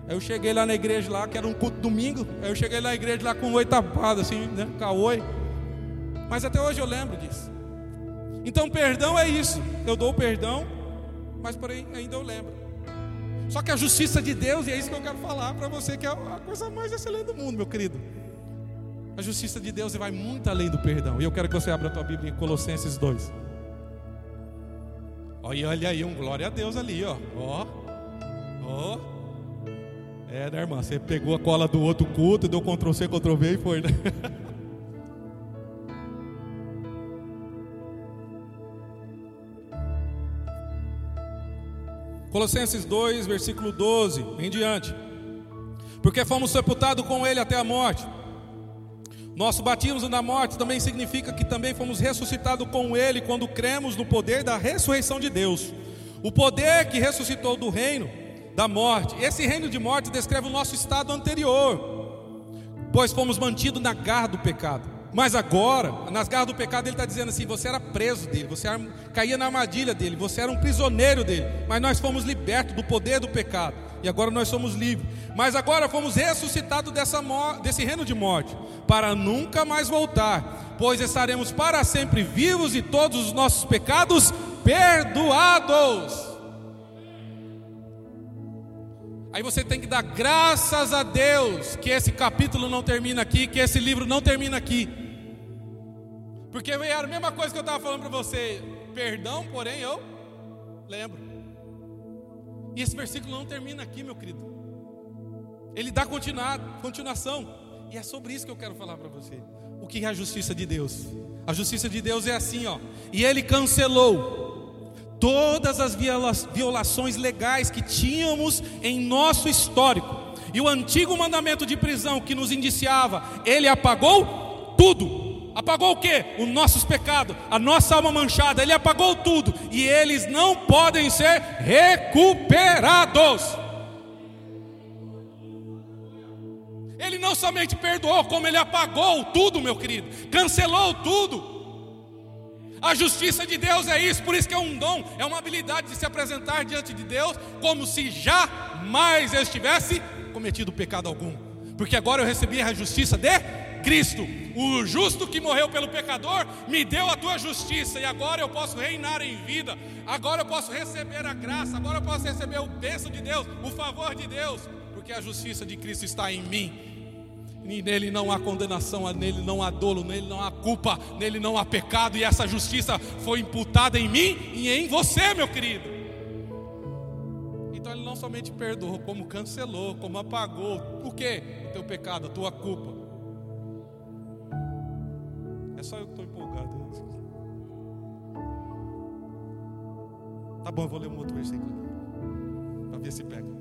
Aí eu cheguei lá na igreja lá, que era um culto domingo. Aí eu cheguei na igreja lá com um oi tapado, assim, né? Com oi. Mas até hoje eu lembro disso. Então perdão é isso. Eu dou o perdão, mas porém ainda eu lembro. Só que a justiça de Deus, e é isso que eu quero falar para você, que é a coisa mais excelente do mundo, meu querido. A justiça de Deus vai muito além do perdão. E eu quero que você abra a tua Bíblia em Colossenses 2. Olha, olha aí, um glória a Deus ali, ó. Ó. Ó. É, né, irmã? Você pegou a cola do outro culto, deu Ctrl C, Ctrl V e foi, né? Colossenses 2, versículo 12 em diante. Porque fomos sepultados com ele até a morte. Nosso batismo na morte também significa que também fomos ressuscitados com ele quando cremos no poder da ressurreição de Deus. O poder que ressuscitou do reino da morte. Esse reino de morte descreve o nosso estado anterior, pois fomos mantidos na garra do pecado. Mas agora, nas garras do pecado, ele está dizendo assim: você era preso dele, você era, caía na armadilha dele, você era um prisioneiro dele. Mas nós fomos libertos do poder do pecado, e agora nós somos livres. Mas agora fomos ressuscitados dessa, desse reino de morte, para nunca mais voltar, pois estaremos para sempre vivos e todos os nossos pecados perdoados. Aí você tem que dar graças a Deus que esse capítulo não termina aqui, que esse livro não termina aqui. Porque era a mesma coisa que eu estava falando para você. Perdão, porém eu lembro. E esse versículo não termina aqui, meu querido. Ele dá continuação. E é sobre isso que eu quero falar para você. O que é a justiça de Deus? A justiça de Deus é assim, ó. E ele cancelou todas as violações legais que tínhamos em nosso histórico. E o antigo mandamento de prisão que nos indiciava, ele apagou tudo. Apagou o que? Os nossos pecados, a nossa alma manchada, ele apagou tudo. E eles não podem ser recuperados. Ele não somente perdoou, como ele apagou tudo, meu querido, cancelou tudo. A justiça de Deus é isso, por isso que é um dom, é uma habilidade de se apresentar diante de Deus como se jamais eu estivesse cometido pecado algum. Porque agora eu recebi a justiça de Cristo, o justo que morreu pelo pecador, me deu a tua justiça, e agora eu posso reinar em vida, agora eu posso receber a graça, agora eu posso receber o bênção de Deus, o favor de Deus, porque a justiça de Cristo está em mim. E nele não há condenação, nele não há dolo, nele não há culpa, nele não há pecado, e essa justiça foi imputada em mim e em você, meu querido. Então ele não somente perdoou, como cancelou, como apagou. Por quê? O teu pecado, a tua culpa. É só eu que estou empolgado. Tá bom, eu vou ler um outro versículo para ver se pega.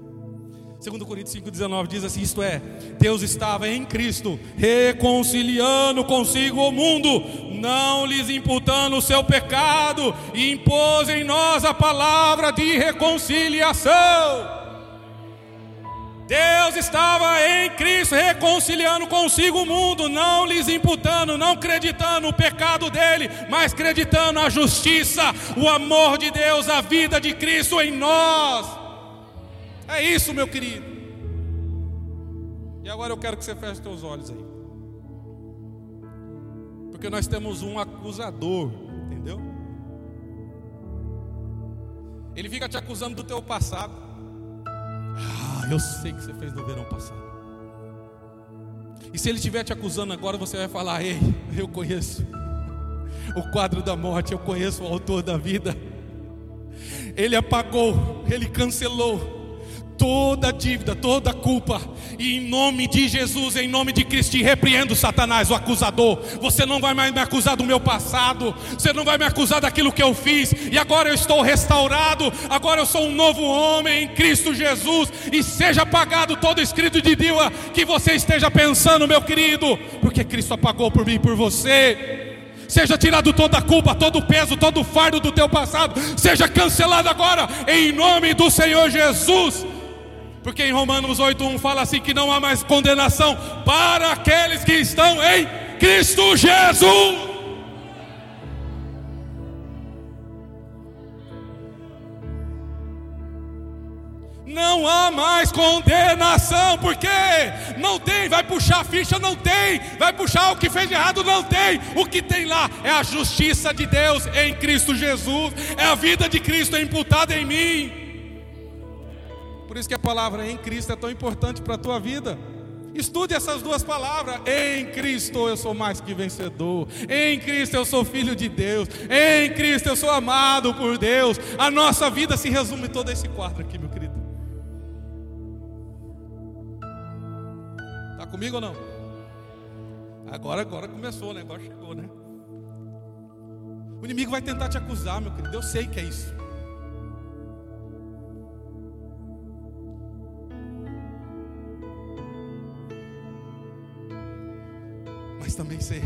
2 Coríntios 5,19 diz assim: Isto é, Deus estava em Cristo, reconciliando consigo o mundo, não lhes imputando o seu pecado, e impôs em nós a palavra de reconciliação. Deus estava em Cristo reconciliando consigo o mundo, não lhes imputando, não acreditando o pecado dele, mas acreditando a justiça, o amor de Deus, a vida de Cristo em nós. É isso, meu querido. E agora eu quero que você feche seus olhos aí. Porque nós temos um acusador, entendeu? Ele fica te acusando do teu passado. Ah, eu sei que você fez no verão passado. E se ele estiver te acusando agora, você vai falar: Ei, eu conheço o quadro da morte, eu conheço o autor da vida. Ele apagou, ele cancelou toda dívida, toda culpa, e em nome de Jesus, em nome de Cristo, te repreendo, Satanás, o acusador. Você não vai mais me acusar do meu passado, você não vai me acusar daquilo que eu fiz, e agora eu estou restaurado, agora eu sou um novo homem em Cristo Jesus, e seja apagado todo escrito de Deus que você esteja pensando, meu querido, porque Cristo apagou por mim e por você. Seja tirado toda a culpa, todo o peso, todo o fardo do teu passado, seja cancelado agora, em nome do Senhor Jesus. Porque em Romanos 8:1 fala assim que não há mais condenação para aqueles que estão em Cristo Jesus. Não há mais condenação, porque não tem, vai puxar a ficha, não tem, vai puxar o que fez errado, não tem. O que tem lá é a justiça de Deus em Cristo Jesus, é a vida de Cristo imputada em mim. Por isso que a palavra em Cristo é tão importante para a tua vida. Estude essas duas palavras. Em Cristo eu sou mais que vencedor. Em Cristo eu sou filho de Deus. Em Cristo eu sou amado por Deus. A nossa vida se resume todo esse quadro aqui, meu querido. Está comigo ou não? Agora, agora começou, né? Agora chegou, né? O inimigo vai tentar te acusar, meu querido. Eu sei que é isso. Mas também sei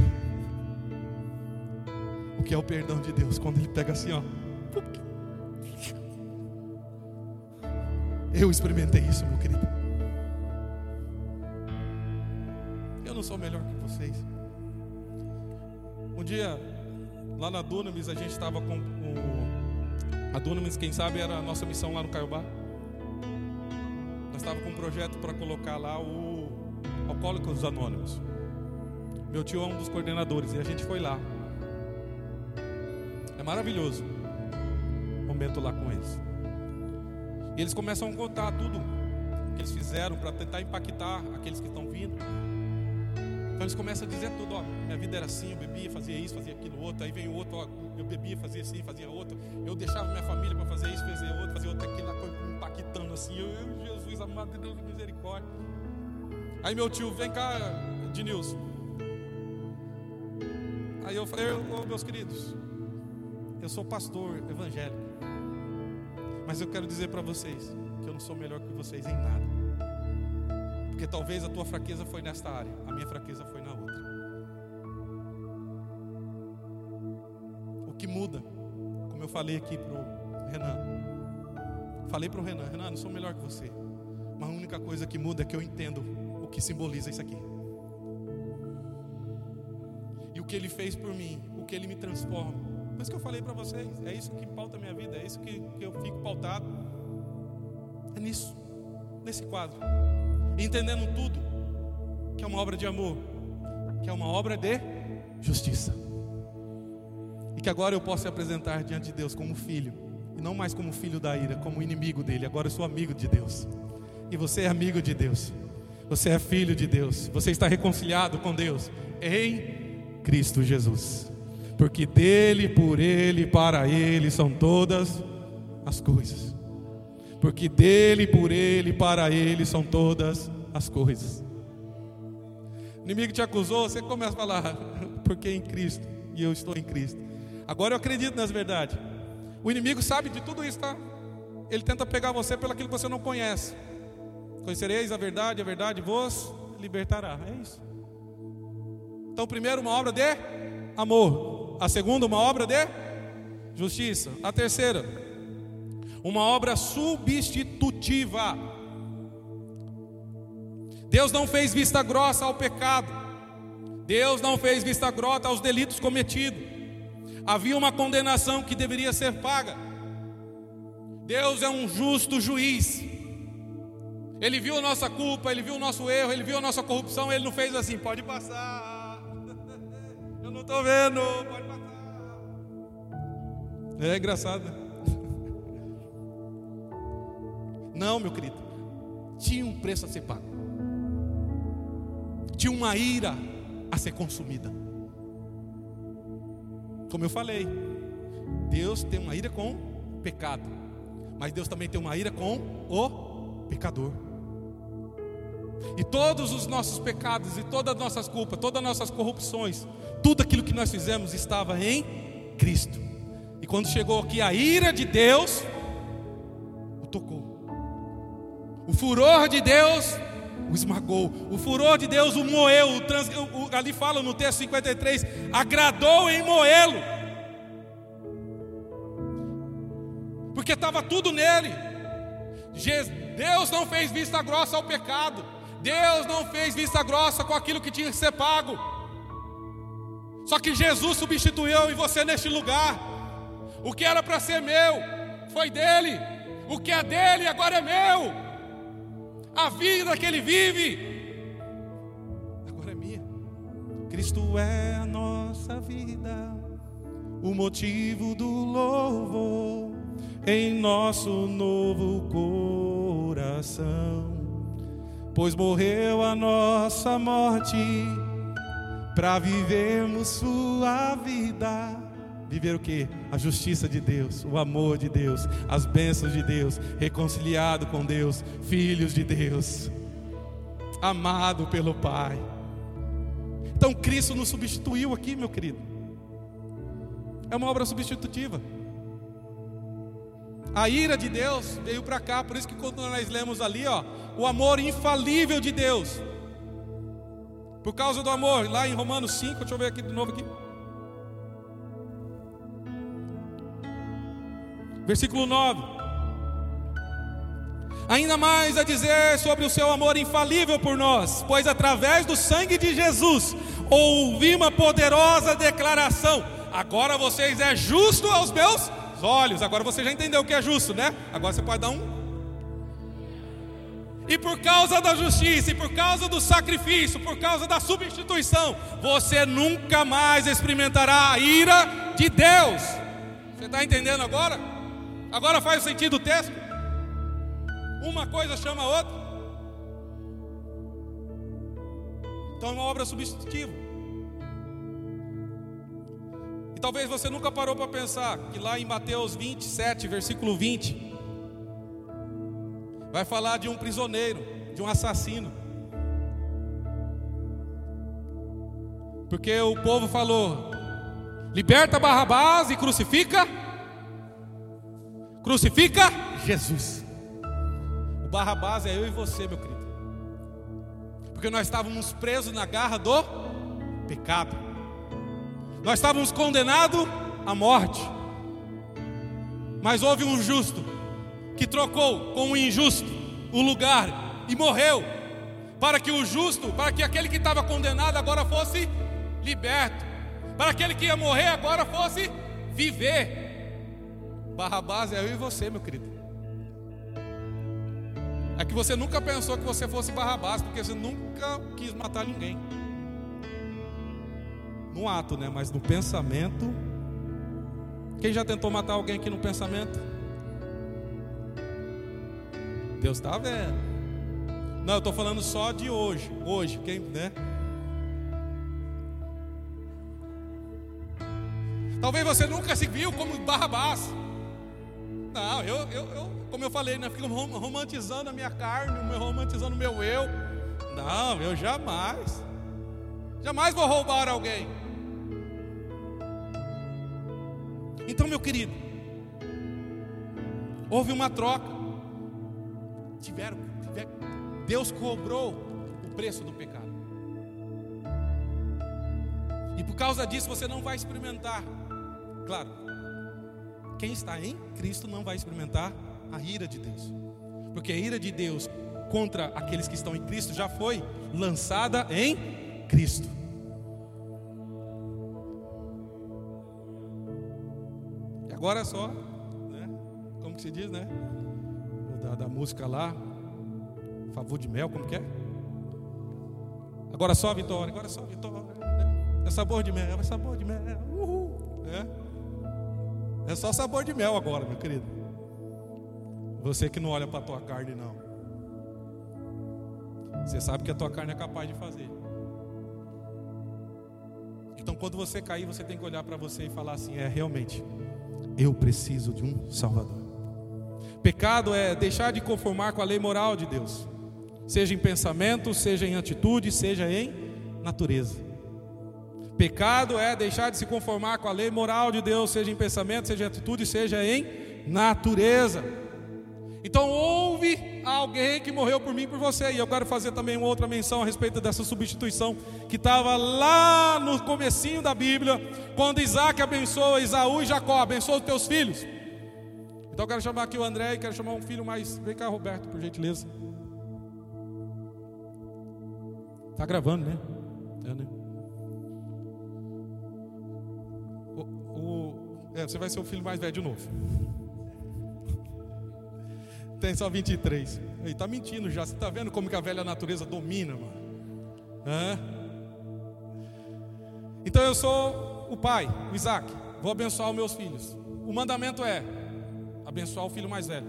o que é o perdão de Deus quando Ele pega assim, ó. Eu experimentei isso, meu querido. Eu não sou melhor que vocês. Um dia, lá na Dunamis, a gente estava com o. A Dunamis, quem sabe, era a nossa missão lá no Caiobá. Nós estávamos com um projeto para colocar lá o Alcoólicos Anônimos. Meu tio é um dos coordenadores e a gente foi lá. É maravilhoso. Momento lá com eles. E eles começam a contar tudo que eles fizeram para tentar impactar aqueles que estão vindo. Então eles começam a dizer tudo, ó, minha vida era assim, eu bebia, fazia isso, fazia aquilo outro, aí vem o outro, ó, eu bebia, fazia assim, fazia outro, eu deixava minha família para fazer isso, fazer outro, fazia outro, aquilo, impactando assim, eu, eu, Jesus amado de Deus, misericórdia. Aí meu tio, vem cá, Dinilson, Aí eu falei, oh, meus queridos, eu sou pastor evangélico, mas eu quero dizer para vocês que eu não sou melhor que vocês em nada, porque talvez a tua fraqueza foi nesta área, a minha fraqueza foi na outra. O que muda, como eu falei aqui pro Renan, falei pro Renan, Renan, não sou melhor que você, mas a única coisa que muda é que eu entendo o que simboliza isso aqui o que Ele fez por mim, o que Ele me transforma. Isso que eu falei para vocês, é isso que pauta a minha vida, é isso que, que eu fico pautado. É nisso, nesse quadro. Entendendo tudo, que é uma obra de amor, que é uma obra de justiça. E que agora eu posso apresentar diante de Deus como filho, e não mais como filho da ira, como inimigo dele. Agora eu sou amigo de Deus. E você é amigo de Deus. Você é filho de Deus. Você está reconciliado com Deus em Cristo Jesus. Porque dele, por ele, para ele são todas as coisas. Porque dele, por ele, para ele são todas as coisas. O inimigo te acusou, você começa a falar, porque em Cristo, e eu estou em Cristo. Agora eu acredito nas verdades. O inimigo sabe de tudo isso, tá? Ele tenta pegar você pelo que você não conhece. Conhecereis a verdade, a verdade vos libertará. É isso. Então, primeiro, uma obra de amor. A segunda, uma obra de justiça. A terceira, uma obra substitutiva. Deus não fez vista grossa ao pecado. Deus não fez vista grossa aos delitos cometidos. Havia uma condenação que deveria ser paga. Deus é um justo juiz. Ele viu a nossa culpa, ele viu o nosso erro, ele viu a nossa corrupção, ele não fez assim, pode passar estou vendo, pode passar. É engraçado. Não, meu querido. Tinha um preço a ser pago. Tinha uma ira a ser consumida. Como eu falei, Deus tem uma ira com o pecado, mas Deus também tem uma ira com o pecador. E todos os nossos pecados, e todas as nossas culpas, todas as nossas corrupções, tudo aquilo que nós fizemos estava em Cristo. E quando chegou aqui a ira de Deus, o tocou. O furor de Deus o esmagou. O furor de Deus o moeu. O trans, o, ali fala no texto 53: agradou em moê-lo. Porque estava tudo nele. Deus não fez vista grossa ao pecado. Deus não fez vista grossa com aquilo que tinha que ser pago. Só que Jesus substituiu e você neste lugar. O que era para ser meu foi dele. O que é dele agora é meu. A vida que ele vive agora é minha. Cristo é a nossa vida, o motivo do louvor em nosso novo coração. Pois morreu a nossa morte para vivermos sua vida. Viver o que? A justiça de Deus, o amor de Deus, as bênçãos de Deus, reconciliado com Deus, filhos de Deus, amado pelo Pai. Então Cristo nos substituiu aqui, meu querido. É uma obra substitutiva. A ira de Deus veio para cá, por isso que quando nós lemos ali, ó, o amor infalível de Deus. Por causa do amor, lá em Romanos 5, deixa eu ver aqui de novo aqui. Versículo 9. Ainda mais a dizer sobre o seu amor infalível por nós, pois através do sangue de Jesus ouvi uma poderosa declaração: agora vocês é justo aos meus olhos. Agora você já entendeu o que é justo, né? Agora você pode dar um e por causa da justiça, e por causa do sacrifício, por causa da substituição, você nunca mais experimentará a ira de Deus. Você está entendendo agora? Agora faz sentido o texto? Uma coisa chama a outra. Então é uma obra substitutiva. Talvez você nunca parou para pensar que lá em Mateus 27, versículo 20, vai falar de um prisioneiro, de um assassino. Porque o povo falou: liberta Barrabás e crucifica. Crucifica Jesus. O Barrabás é eu e você, meu querido. Porque nós estávamos presos na garra do pecado. Nós estávamos condenados à morte. Mas houve um justo que trocou com o injusto o lugar e morreu, para que o justo, para que aquele que estava condenado agora fosse liberto, para aquele que ia morrer agora fosse viver. Barrabás é eu e você, meu querido. É que você nunca pensou que você fosse Barrabás, porque você nunca quis matar ninguém. No ato, né? Mas no pensamento. Quem já tentou matar alguém aqui no pensamento? Deus está vendo. Não, eu estou falando só de hoje. Hoje, quem, né? Talvez você nunca se viu como Barrabás. Não, eu, eu, eu como eu falei, né, fico romantizando a minha carne, romantizando o meu eu. Não, eu jamais. Jamais vou roubar alguém. Então, meu querido, houve uma troca tiveram, Deus cobrou o preço do pecado. E por causa disso você não vai experimentar. Claro, quem está em Cristo não vai experimentar a ira de Deus. Porque a ira de Deus contra aqueles que estão em Cristo já foi lançada em Cristo. Agora só, né? Como que se diz, né? da, da música lá, Favor de Mel, como que é? Agora só vitória, agora só vitória. Né? É sabor de mel, é sabor de mel. Uhul. É. é só sabor de mel agora, meu querido. Você que não olha para a tua carne, não. Você sabe que a tua carne é capaz de fazer. Então, quando você cair, você tem que olhar para você e falar assim: é realmente, eu preciso de um Salvador. Pecado é deixar de conformar com a lei moral de Deus, seja em pensamento, seja em atitude, seja em natureza. Pecado é deixar de se conformar com a lei moral de Deus, seja em pensamento, seja em atitude, seja em natureza. Então houve alguém que morreu por mim e por você. E eu quero fazer também uma outra menção a respeito dessa substituição que estava lá no comecinho da Bíblia, quando Isaac abençoa Isaú e Jacó, abençoa os teus filhos. Então eu quero chamar aqui o André e quero chamar um filho mais. Vem cá, Roberto, por gentileza. Tá gravando, né? É, né? O, o, é, você vai ser o filho mais velho de novo. Tem só 23. Ele está mentindo já. Você está vendo como que a velha natureza domina, mano? Hã? Então eu sou o pai, o Isaac. Vou abençoar os meus filhos. O mandamento é abençoar o filho mais velho.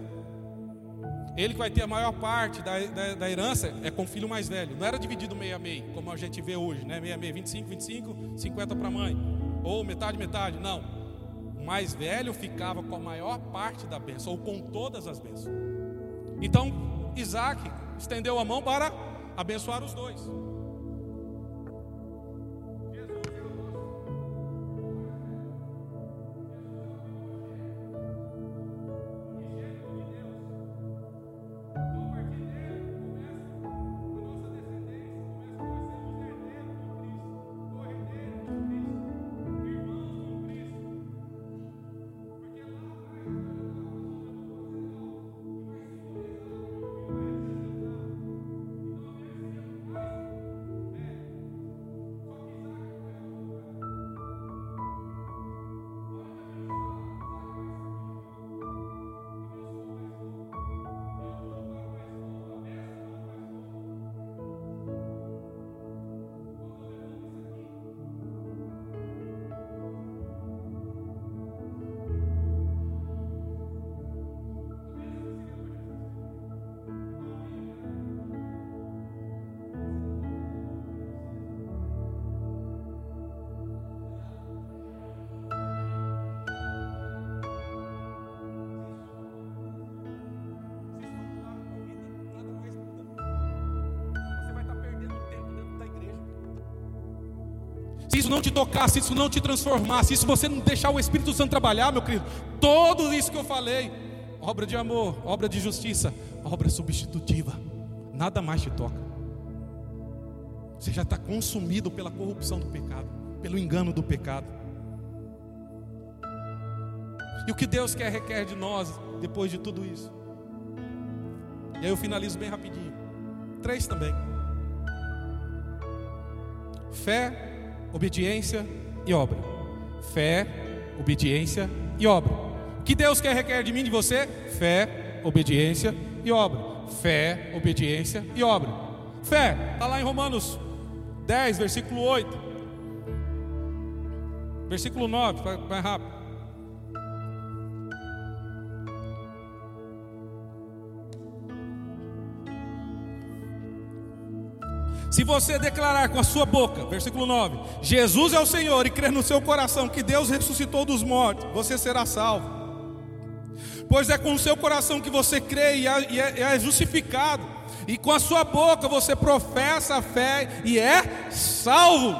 Ele que vai ter a maior parte da, da, da herança é com o filho mais velho. Não era dividido meio a meio, como a gente vê hoje, né? Meio a meio, 25, 25, 50 para a mãe. Ou metade, metade. Não. O mais velho ficava com a maior parte da bênção, ou com todas as bênçãos. Então, Isaac estendeu a mão para abençoar os dois. Se isso não te tocar, se isso não te transformar, se isso você não deixar o Espírito Santo trabalhar, meu querido, tudo isso que eu falei, obra de amor, obra de justiça, obra substitutiva, nada mais te toca. Você já está consumido pela corrupção do pecado, pelo engano do pecado. E o que Deus quer requer de nós depois de tudo isso? E aí eu finalizo bem rapidinho. Três também. Fé, obediência e obra. Fé, obediência e obra. O que Deus quer requer de mim de você? Fé, obediência e obra. Fé, obediência e obra. Fé, está lá em Romanos 10, versículo 8. Versículo 9, vai rápido. Se você declarar com a sua boca, versículo 9, Jesus é o Senhor e crer no seu coração que Deus ressuscitou dos mortos, você será salvo. Pois é com o seu coração que você crê e é, e é, é justificado, e com a sua boca você professa a fé e é salvo.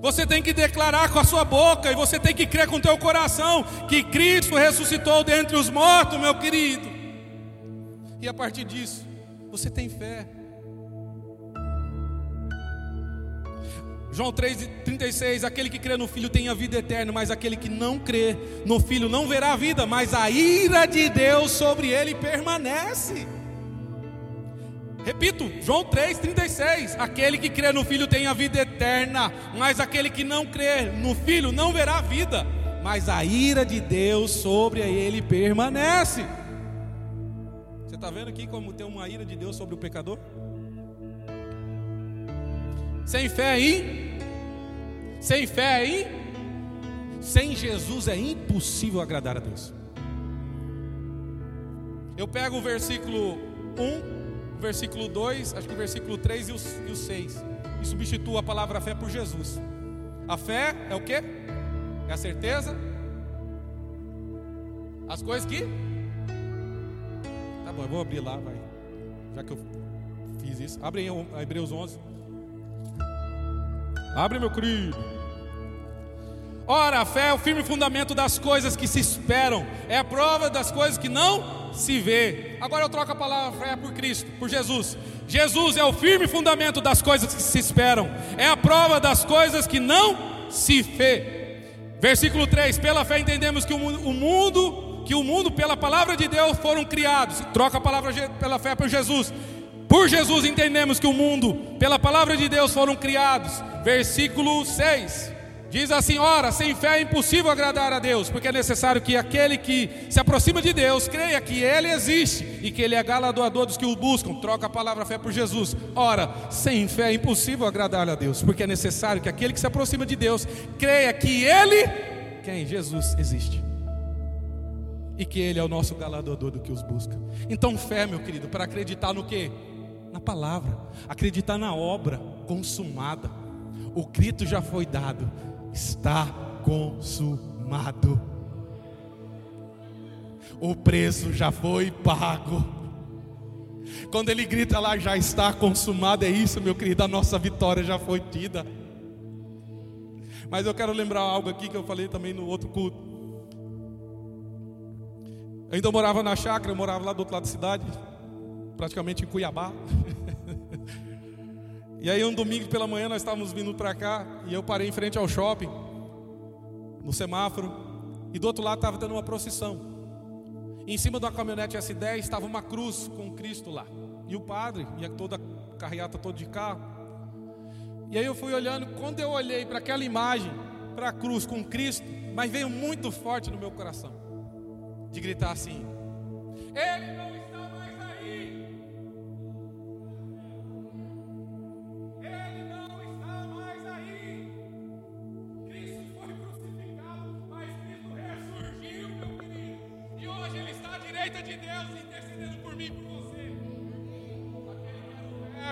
Você tem que declarar com a sua boca e você tem que crer com o teu coração que Cristo ressuscitou dentre os mortos, meu querido. E a partir disso, você tem fé. João 3,36: Aquele que crê no Filho tem a vida eterna, mas aquele que não crê no Filho não verá a vida, mas a ira de Deus sobre ele permanece. Repito, João 3,36: Aquele que crê no Filho tem a vida eterna, mas aquele que não crê no Filho não verá a vida, mas a ira de Deus sobre ele permanece. Você está vendo aqui como tem uma ira de Deus sobre o pecador? Sem fé aí, sem fé aí, sem Jesus é impossível agradar a Deus. Eu pego o versículo 1, o versículo 2, acho que o versículo 3 e o, e o 6, e substituo a palavra fé por Jesus. A fé é o que? É a certeza? As coisas que? Tá bom, eu vou abrir lá, vai. Já que eu fiz isso. Abre em Hebreus 11. Abre, meu querido. Ora, a fé é o firme fundamento das coisas que se esperam, é a prova das coisas que não se vê. Agora eu troco a palavra fé por Cristo, por Jesus. Jesus é o firme fundamento das coisas que se esperam, é a prova das coisas que não se vê. Versículo 3: Pela fé entendemos que o mundo, que o mundo pela palavra de Deus foram criados. Troca a palavra pela fé por Jesus. Por Jesus entendemos que o mundo, pela palavra de Deus, foram criados. Versículo 6 de Diz assim: ora, sem fé é impossível agradar a Deus, porque é necessário que aquele que se aproxima de Deus creia que Ele existe e que Ele é galardoador dos que o buscam. Troca a palavra fé por Jesus. Ora, sem fé é impossível agradar a Deus, porque é necessário que aquele que se aproxima de Deus creia que Ele, quem? Jesus, existe. E que Ele é o nosso galardoador do que os busca. Então, fé, meu querido, para acreditar no que? Na palavra, acreditar na obra consumada. O grito já foi dado está consumado. O preço já foi pago. Quando ele grita lá, já está consumado, é isso, meu querido, a nossa vitória já foi tida. Mas eu quero lembrar algo aqui que eu falei também no outro culto. Eu ainda morava na chácara, eu morava lá do outro lado da cidade, praticamente em Cuiabá. E aí um domingo pela manhã nós estávamos vindo para cá e eu parei em frente ao shopping, no semáforo, e do outro lado estava tendo uma procissão. E em cima da caminhonete S10 estava uma cruz com Cristo lá. E o padre, e toda a carreata toda de carro. E aí eu fui olhando, quando eu olhei para aquela imagem, para a cruz com Cristo, mas veio muito forte no meu coração de gritar assim: Ele não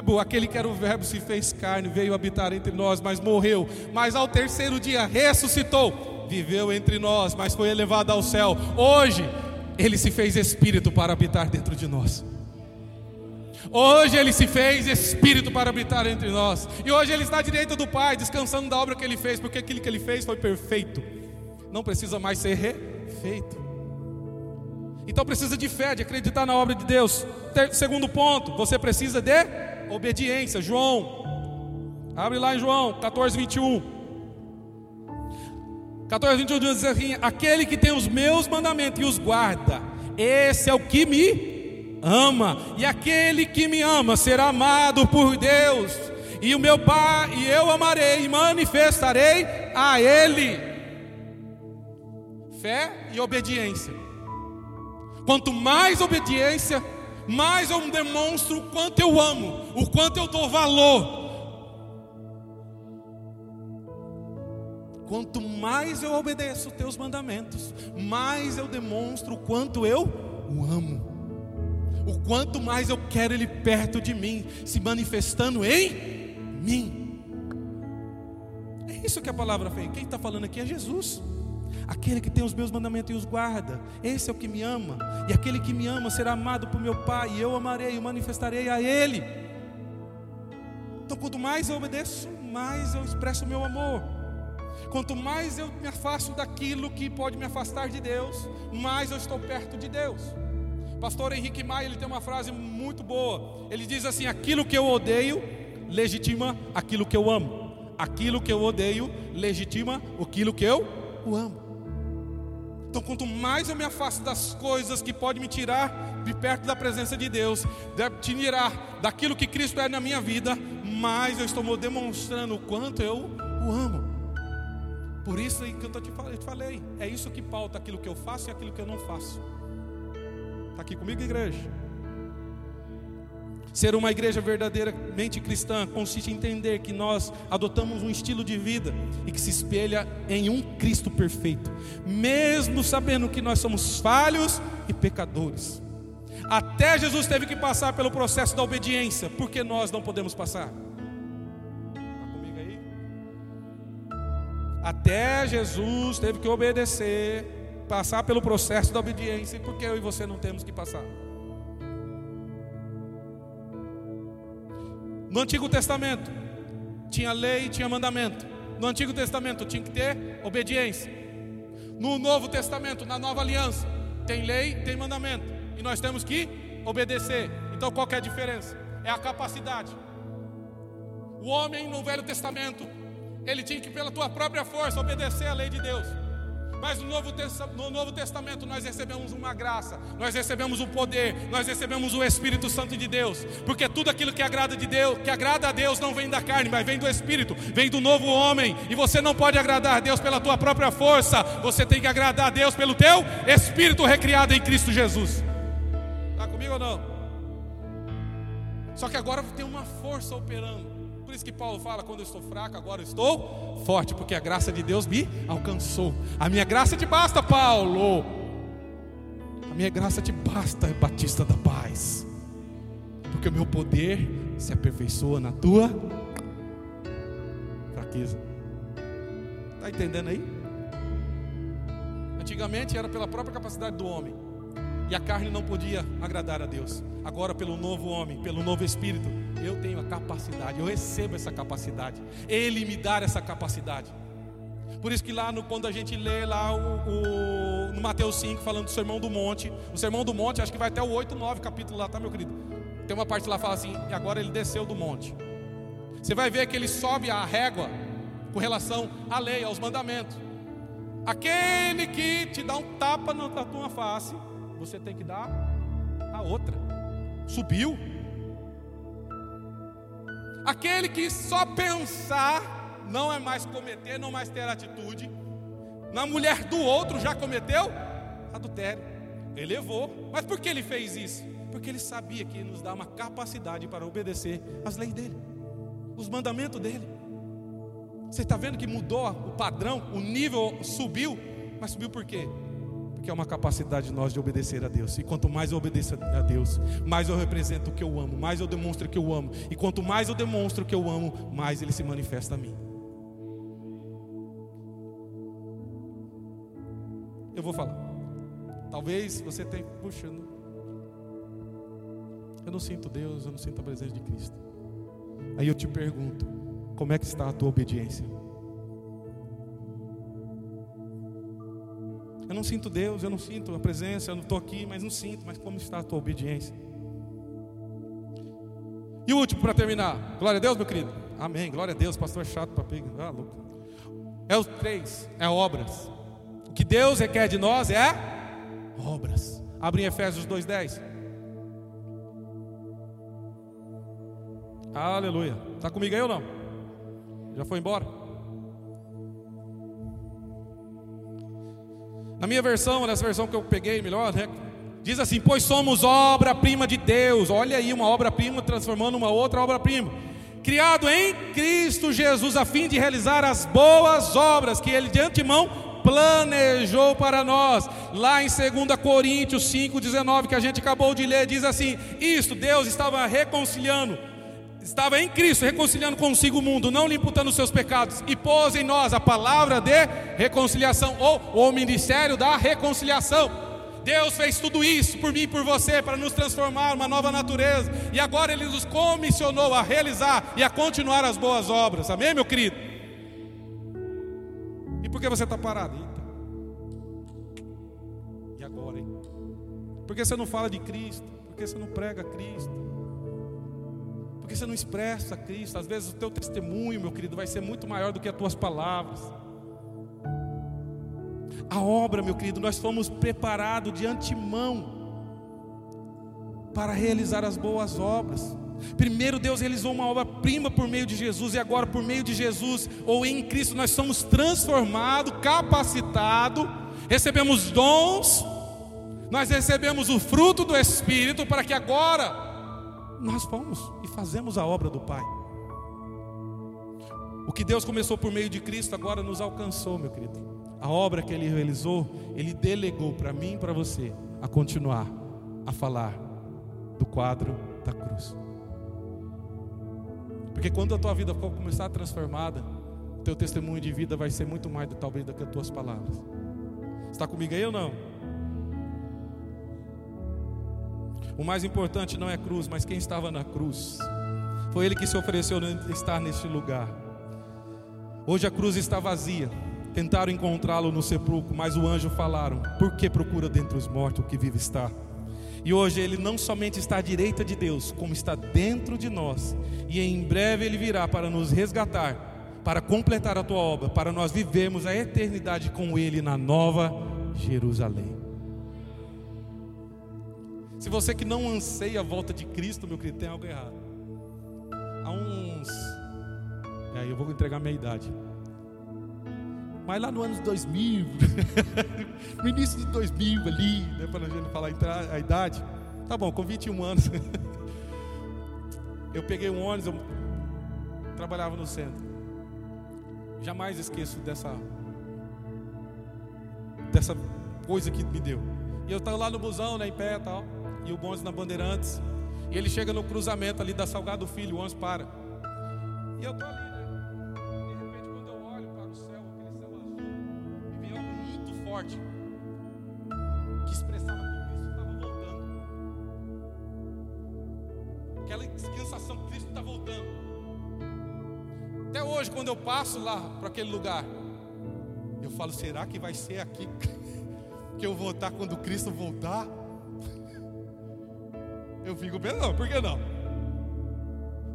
Verbo, aquele que era o Verbo se fez carne, veio habitar entre nós, mas morreu. Mas ao terceiro dia ressuscitou, viveu entre nós, mas foi elevado ao céu. Hoje, ele se fez espírito para habitar dentro de nós. Hoje ele se fez espírito para habitar entre nós. E hoje ele está à direita do Pai, descansando da obra que ele fez, porque aquilo que ele fez foi perfeito. Não precisa mais ser refeito. Então precisa de fé, de acreditar na obra de Deus. Segundo ponto, você precisa de obediência. João, abre lá em João 14, 21. 14, 21 diz assim: Aquele que tem os meus mandamentos e os guarda, esse é o que me ama, e aquele que me ama será amado por Deus, e o meu Pai, e eu amarei e manifestarei a Ele. Fé e obediência. Quanto mais obediência, mais eu demonstro o quanto eu amo, o quanto eu dou valor. Quanto mais eu obedeço os teus mandamentos, mais eu demonstro o quanto eu o amo. O quanto mais eu quero ele perto de mim, se manifestando em mim. É isso que a palavra fez. Quem está falando aqui é Jesus. Aquele que tem os meus mandamentos e os guarda, esse é o que me ama. E aquele que me ama será amado por meu Pai, e eu amarei e manifestarei a Ele. Então, quanto mais eu obedeço, mais eu expresso o meu amor. Quanto mais eu me afasto daquilo que pode me afastar de Deus, mais eu estou perto de Deus. Pastor Henrique Maia, ele tem uma frase muito boa. Ele diz assim: aquilo que eu odeio legitima aquilo que eu amo. Aquilo que eu odeio legitima aquilo que eu amo. Então, quanto mais eu me afasto das coisas que podem me tirar de perto da presença de Deus, de tirar daquilo que Cristo é na minha vida, mais eu estou demonstrando o quanto eu o amo. Por isso que eu te falei, é isso que pauta aquilo que eu faço e aquilo que eu não faço. Está aqui comigo, igreja? Ser uma igreja verdadeiramente cristã consiste em entender que nós adotamos um estilo de vida e que se espelha em um Cristo perfeito, mesmo sabendo que nós somos falhos e pecadores. Até Jesus teve que passar pelo processo da obediência, porque nós não podemos passar. Está comigo aí? Até Jesus teve que obedecer, passar pelo processo da obediência, porque eu e você não temos que passar. No Antigo Testamento tinha lei, tinha mandamento. No Antigo Testamento tinha que ter obediência. No Novo Testamento, na Nova Aliança, tem lei, tem mandamento. E nós temos que obedecer. Então qual é a diferença? É a capacidade. O homem no Velho Testamento, ele tinha que pela tua própria força obedecer à lei de Deus. Mas no Novo, no Novo Testamento nós recebemos uma graça, nós recebemos o poder, nós recebemos o Espírito Santo de Deus. Porque tudo aquilo que agrada de Deus, que agrada a Deus, não vem da carne, mas vem do Espírito, vem do novo homem. E você não pode agradar a Deus pela tua própria força, você tem que agradar a Deus pelo teu Espírito recriado em Cristo Jesus. Está comigo ou não? Só que agora tem uma força operando. Por isso que Paulo fala: quando eu estou fraco, agora eu estou forte, porque a graça de Deus me alcançou. A minha graça te basta, Paulo. A minha graça te basta, Batista da Paz. Porque o meu poder se aperfeiçoa na tua fraqueza. Está entendendo aí? Antigamente era pela própria capacidade do homem. E a carne não podia agradar a Deus. Agora, pelo novo homem, pelo novo espírito, eu tenho a capacidade, eu recebo essa capacidade. Ele me dá essa capacidade. Por isso que lá no, quando a gente lê lá o, o, no Mateus 5, falando do Sermão do Monte, o Sermão do Monte, acho que vai até o 8, 9 capítulo lá, tá, meu querido? Tem uma parte lá que fala assim, e agora ele desceu do monte. Você vai ver que ele sobe a régua com relação à lei, aos mandamentos. Aquele que te dá um tapa na tua face, você tem que dar a outra. Subiu. Aquele que só pensar não é mais cometer, não mais ter atitude. Na mulher do outro já cometeu adultério. Elevou. Mas por que ele fez isso? Porque ele sabia que nos dá uma capacidade para obedecer às leis dele, os mandamentos dele. Você está vendo que mudou o padrão, o nível subiu, mas subiu por quê? Que é uma capacidade de nós de obedecer a Deus. E quanto mais eu obedeço a Deus, mais eu represento o que eu amo, mais eu demonstro que eu amo. E quanto mais eu demonstro que eu amo, mais ele se manifesta a mim. Eu vou falar. Talvez você tenha, puxando. Eu não sinto Deus, eu não sinto a presença de Cristo. Aí eu te pergunto: como é que está a tua obediência? Eu não sinto Deus, eu não sinto a presença, eu não estou aqui, mas não sinto. Mas como está a tua obediência? E o último para terminar. Glória a Deus, meu querido. Amém. Glória a Deus. Pastor é chato para pegar. Ah, louco. É os três. É obras. O que Deus requer de nós é obras. Abre em Efésios 2:10. Aleluia. Está comigo aí ou não? Já foi embora? Na minha versão, nessa versão que eu peguei melhor, né? Diz assim: Pois somos obra-prima de Deus. Olha aí, uma obra-prima transformando uma outra obra-prima. Criado em Cristo Jesus, a fim de realizar as boas obras que Ele de antemão planejou para nós. Lá em 2 Coríntios 5,19, que a gente acabou de ler, diz assim: Isto Deus estava reconciliando estava em Cristo, reconciliando consigo o mundo, não lhe imputando os seus pecados, e pôs em nós a palavra de reconciliação, ou o ministério da reconciliação. Deus fez tudo isso por mim e por você, para nos transformar uma nova natureza, e agora Ele nos comissionou a realizar e a continuar as boas obras, amém, meu querido? E por que você está parado? E agora, hein? Por que você não fala de Cristo? Por que você não prega Cristo? Porque você não expressa Cristo. Às vezes o teu testemunho, meu querido, vai ser muito maior do que as tuas palavras. A obra, meu querido, nós fomos preparados de antemão para realizar as boas obras. Primeiro Deus realizou uma obra-prima por meio de Jesus, e agora por meio de Jesus, ou em Cristo, nós somos transformados, capacitados, recebemos dons, nós recebemos o fruto do Espírito, para que agora nós vamos e fazemos a obra do Pai. O que Deus começou por meio de Cristo agora nos alcançou, meu querido. A obra que Ele realizou, Ele delegou para mim e para você a continuar a falar do quadro da cruz. Porque quando a tua vida for começar a transformada, o teu testemunho de vida vai ser muito mais talvez do que as tuas palavras. Está comigo aí ou não? O mais importante não é cruz, mas quem estava na cruz. Foi ele que se ofereceu estar neste lugar. Hoje a cruz está vazia. Tentaram encontrá-lo no sepulcro, mas o anjo falaram: Por que procura dentre os mortos o que vive está? E hoje ele não somente está à direita de Deus, como está dentro de nós. E em breve ele virá para nos resgatar, para completar a tua obra, para nós vivermos a eternidade com Ele na nova Jerusalém. Se você que não anseia a volta de Cristo, meu querido, tem algo errado. Há uns. É, eu vou entregar minha idade. Mas lá no ano 2000, no início de 2000 ali, né, para a gente falar a idade, tá bom, com 21 anos, eu peguei um ônibus, eu trabalhava no centro. Jamais esqueço dessa dessa coisa que me deu. E eu estava lá no busão, né, em pé e tal, e o ônibus na Bandeirantes, e ele chega no cruzamento ali da Salgado Filho, o para. E eu tô ali forte que expressava que Cristo estava voltando. Aquela sensação que Cristo está voltando. Até hoje, quando eu passo lá para aquele lugar, eu falo: será que vai ser aqui que eu vou estar quando Cristo voltar? Eu fico pensando, por que não?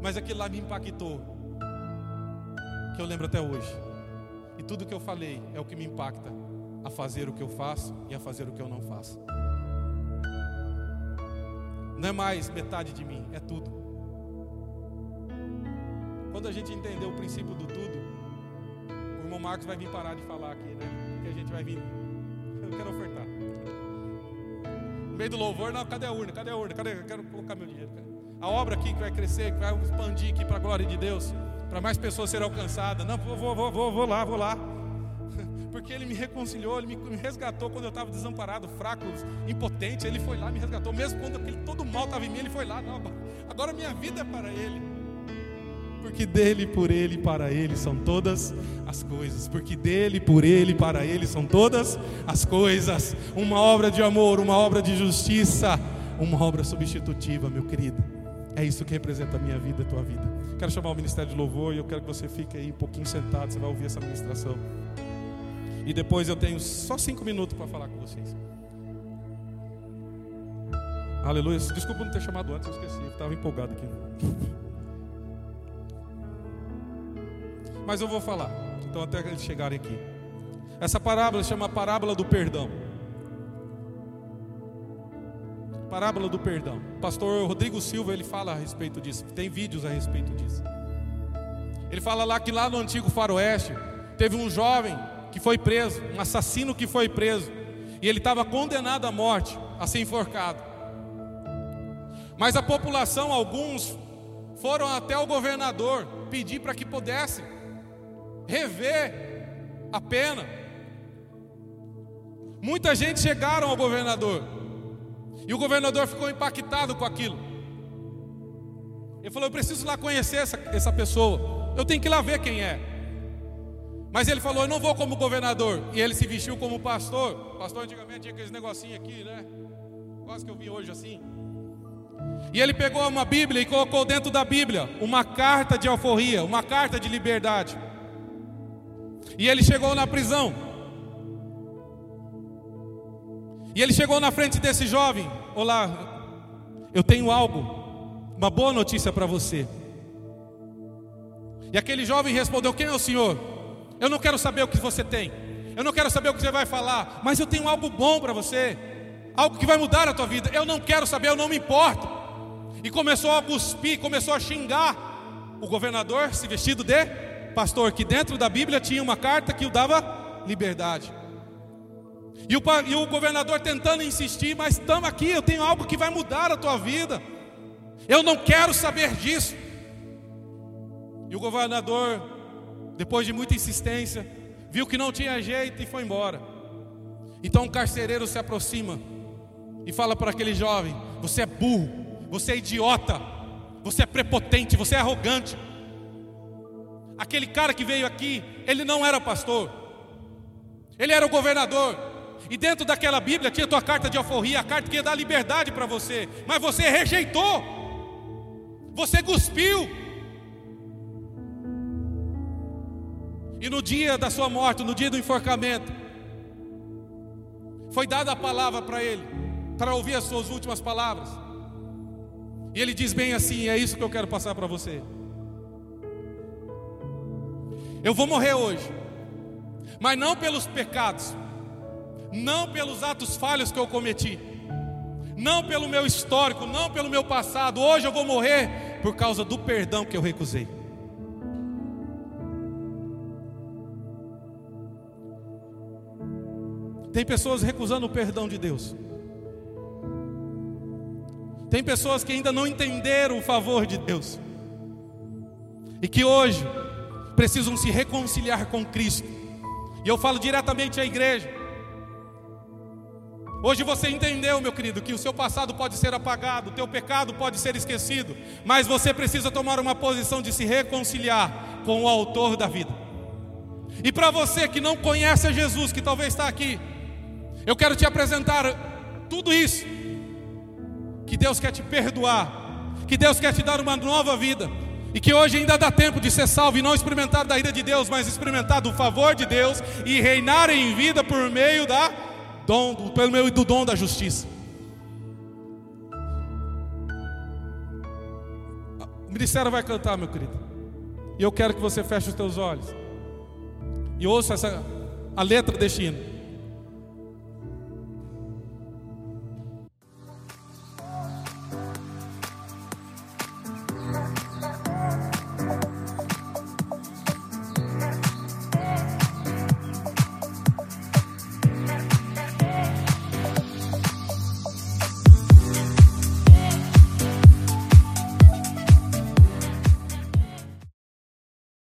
Mas aquilo lá me impactou, que eu lembro até hoje. E tudo que eu falei é o que me impacta a fazer o que eu faço e a fazer o que eu não faço. Não é mais metade de mim, é tudo. Quando a gente entender o princípio do tudo, o irmão Marcos vai vir parar de falar aqui, né? Porque a gente vai vir. Eu quero ofertar. Meio do louvor, não, cadê a urna? Cadê a urna? Cadê? Eu quero colocar meu dinheiro. A obra aqui que vai crescer, que vai expandir aqui para a glória de Deus, para mais pessoas serem alcançadas. Não, vou, vou, vou, vou lá, vou lá porque Ele me reconciliou, Ele me resgatou quando eu estava desamparado, fraco, impotente. Ele foi lá, me resgatou, mesmo quando aquele, todo mal estava em mim, Ele foi lá. Não, agora minha vida é para Ele. Porque dele, por Ele, para Ele são todas as coisas. Porque dele, por Ele, para Ele são todas as coisas. Uma obra de amor, uma obra de justiça, uma obra substitutiva, meu querido. É isso que representa a minha vida e a tua vida. Quero chamar o Ministério de Louvor e eu quero que você fique aí um pouquinho sentado, você vai ouvir essa ministração. E depois eu tenho só cinco minutos para falar com vocês. Aleluia. Desculpa não ter chamado antes, eu esqueci. Eu estava empolgado aqui. Mas eu vou falar. Então até eles chegarem aqui. Essa parábola chama parábola do perdão. Parábola do perdão. pastor Rodrigo Silva ele fala a respeito disso. Tem vídeos a respeito disso. Ele fala lá que lá no antigo faroeste teve um jovem que foi preso, um assassino que foi preso, e ele estava condenado à morte, a ser enforcado. Mas a população, alguns, foram até o governador pedir para que pudesse rever a pena. Muita gente chegaram ao governador, e o governador ficou impactado com aquilo. Ele falou: Eu preciso lá conhecer essa, essa pessoa, eu tenho que ir lá ver quem é. Mas ele falou: Eu não vou como governador. E ele se vestiu como pastor. Pastor antigamente tinha aqueles negocinhos aqui, né? Quase que eu vi hoje assim. E ele pegou uma Bíblia e colocou dentro da Bíblia uma carta de alforria, uma carta de liberdade. E ele chegou na prisão. E ele chegou na frente desse jovem: Olá, eu tenho algo, uma boa notícia para você. E aquele jovem respondeu: Quem é o senhor? Eu não quero saber o que você tem. Eu não quero saber o que você vai falar. Mas eu tenho algo bom para você. Algo que vai mudar a tua vida. Eu não quero saber, eu não me importo. E começou a cuspir, começou a xingar o governador, se vestido de pastor, que dentro da Bíblia tinha uma carta que o dava liberdade. E o, e o governador tentando insistir, mas estamos aqui, eu tenho algo que vai mudar a tua vida. Eu não quero saber disso. E o governador depois de muita insistência, viu que não tinha jeito e foi embora. Então o carcereiro se aproxima e fala para aquele jovem: Você é burro, você é idiota, você é prepotente, você é arrogante. Aquele cara que veio aqui, ele não era pastor, ele era o governador. E dentro daquela Bíblia tinha a tua carta de alforria, a carta que ia dar liberdade para você, mas você rejeitou, você cuspiu, E no dia da sua morte, no dia do enforcamento, foi dada a palavra para ele, para ouvir as suas últimas palavras. E ele diz bem assim: é isso que eu quero passar para você. Eu vou morrer hoje, mas não pelos pecados, não pelos atos falhos que eu cometi, não pelo meu histórico, não pelo meu passado. Hoje eu vou morrer por causa do perdão que eu recusei. Tem pessoas recusando o perdão de Deus. Tem pessoas que ainda não entenderam o favor de Deus. E que hoje precisam se reconciliar com Cristo. E eu falo diretamente à igreja. Hoje você entendeu, meu querido, que o seu passado pode ser apagado, o teu pecado pode ser esquecido, mas você precisa tomar uma posição de se reconciliar com o autor da vida. E para você que não conhece a Jesus, que talvez está aqui, eu quero te apresentar tudo isso. Que Deus quer te perdoar, que Deus quer te dar uma nova vida, e que hoje ainda dá tempo de ser salvo e não experimentar da ira de Deus, mas experimentar do favor de Deus e reinar em vida por meio da dom, pelo meio do dom da justiça. O ministério vai cantar, meu querido. E eu quero que você feche os teus olhos e ouça essa, a letra deste hino.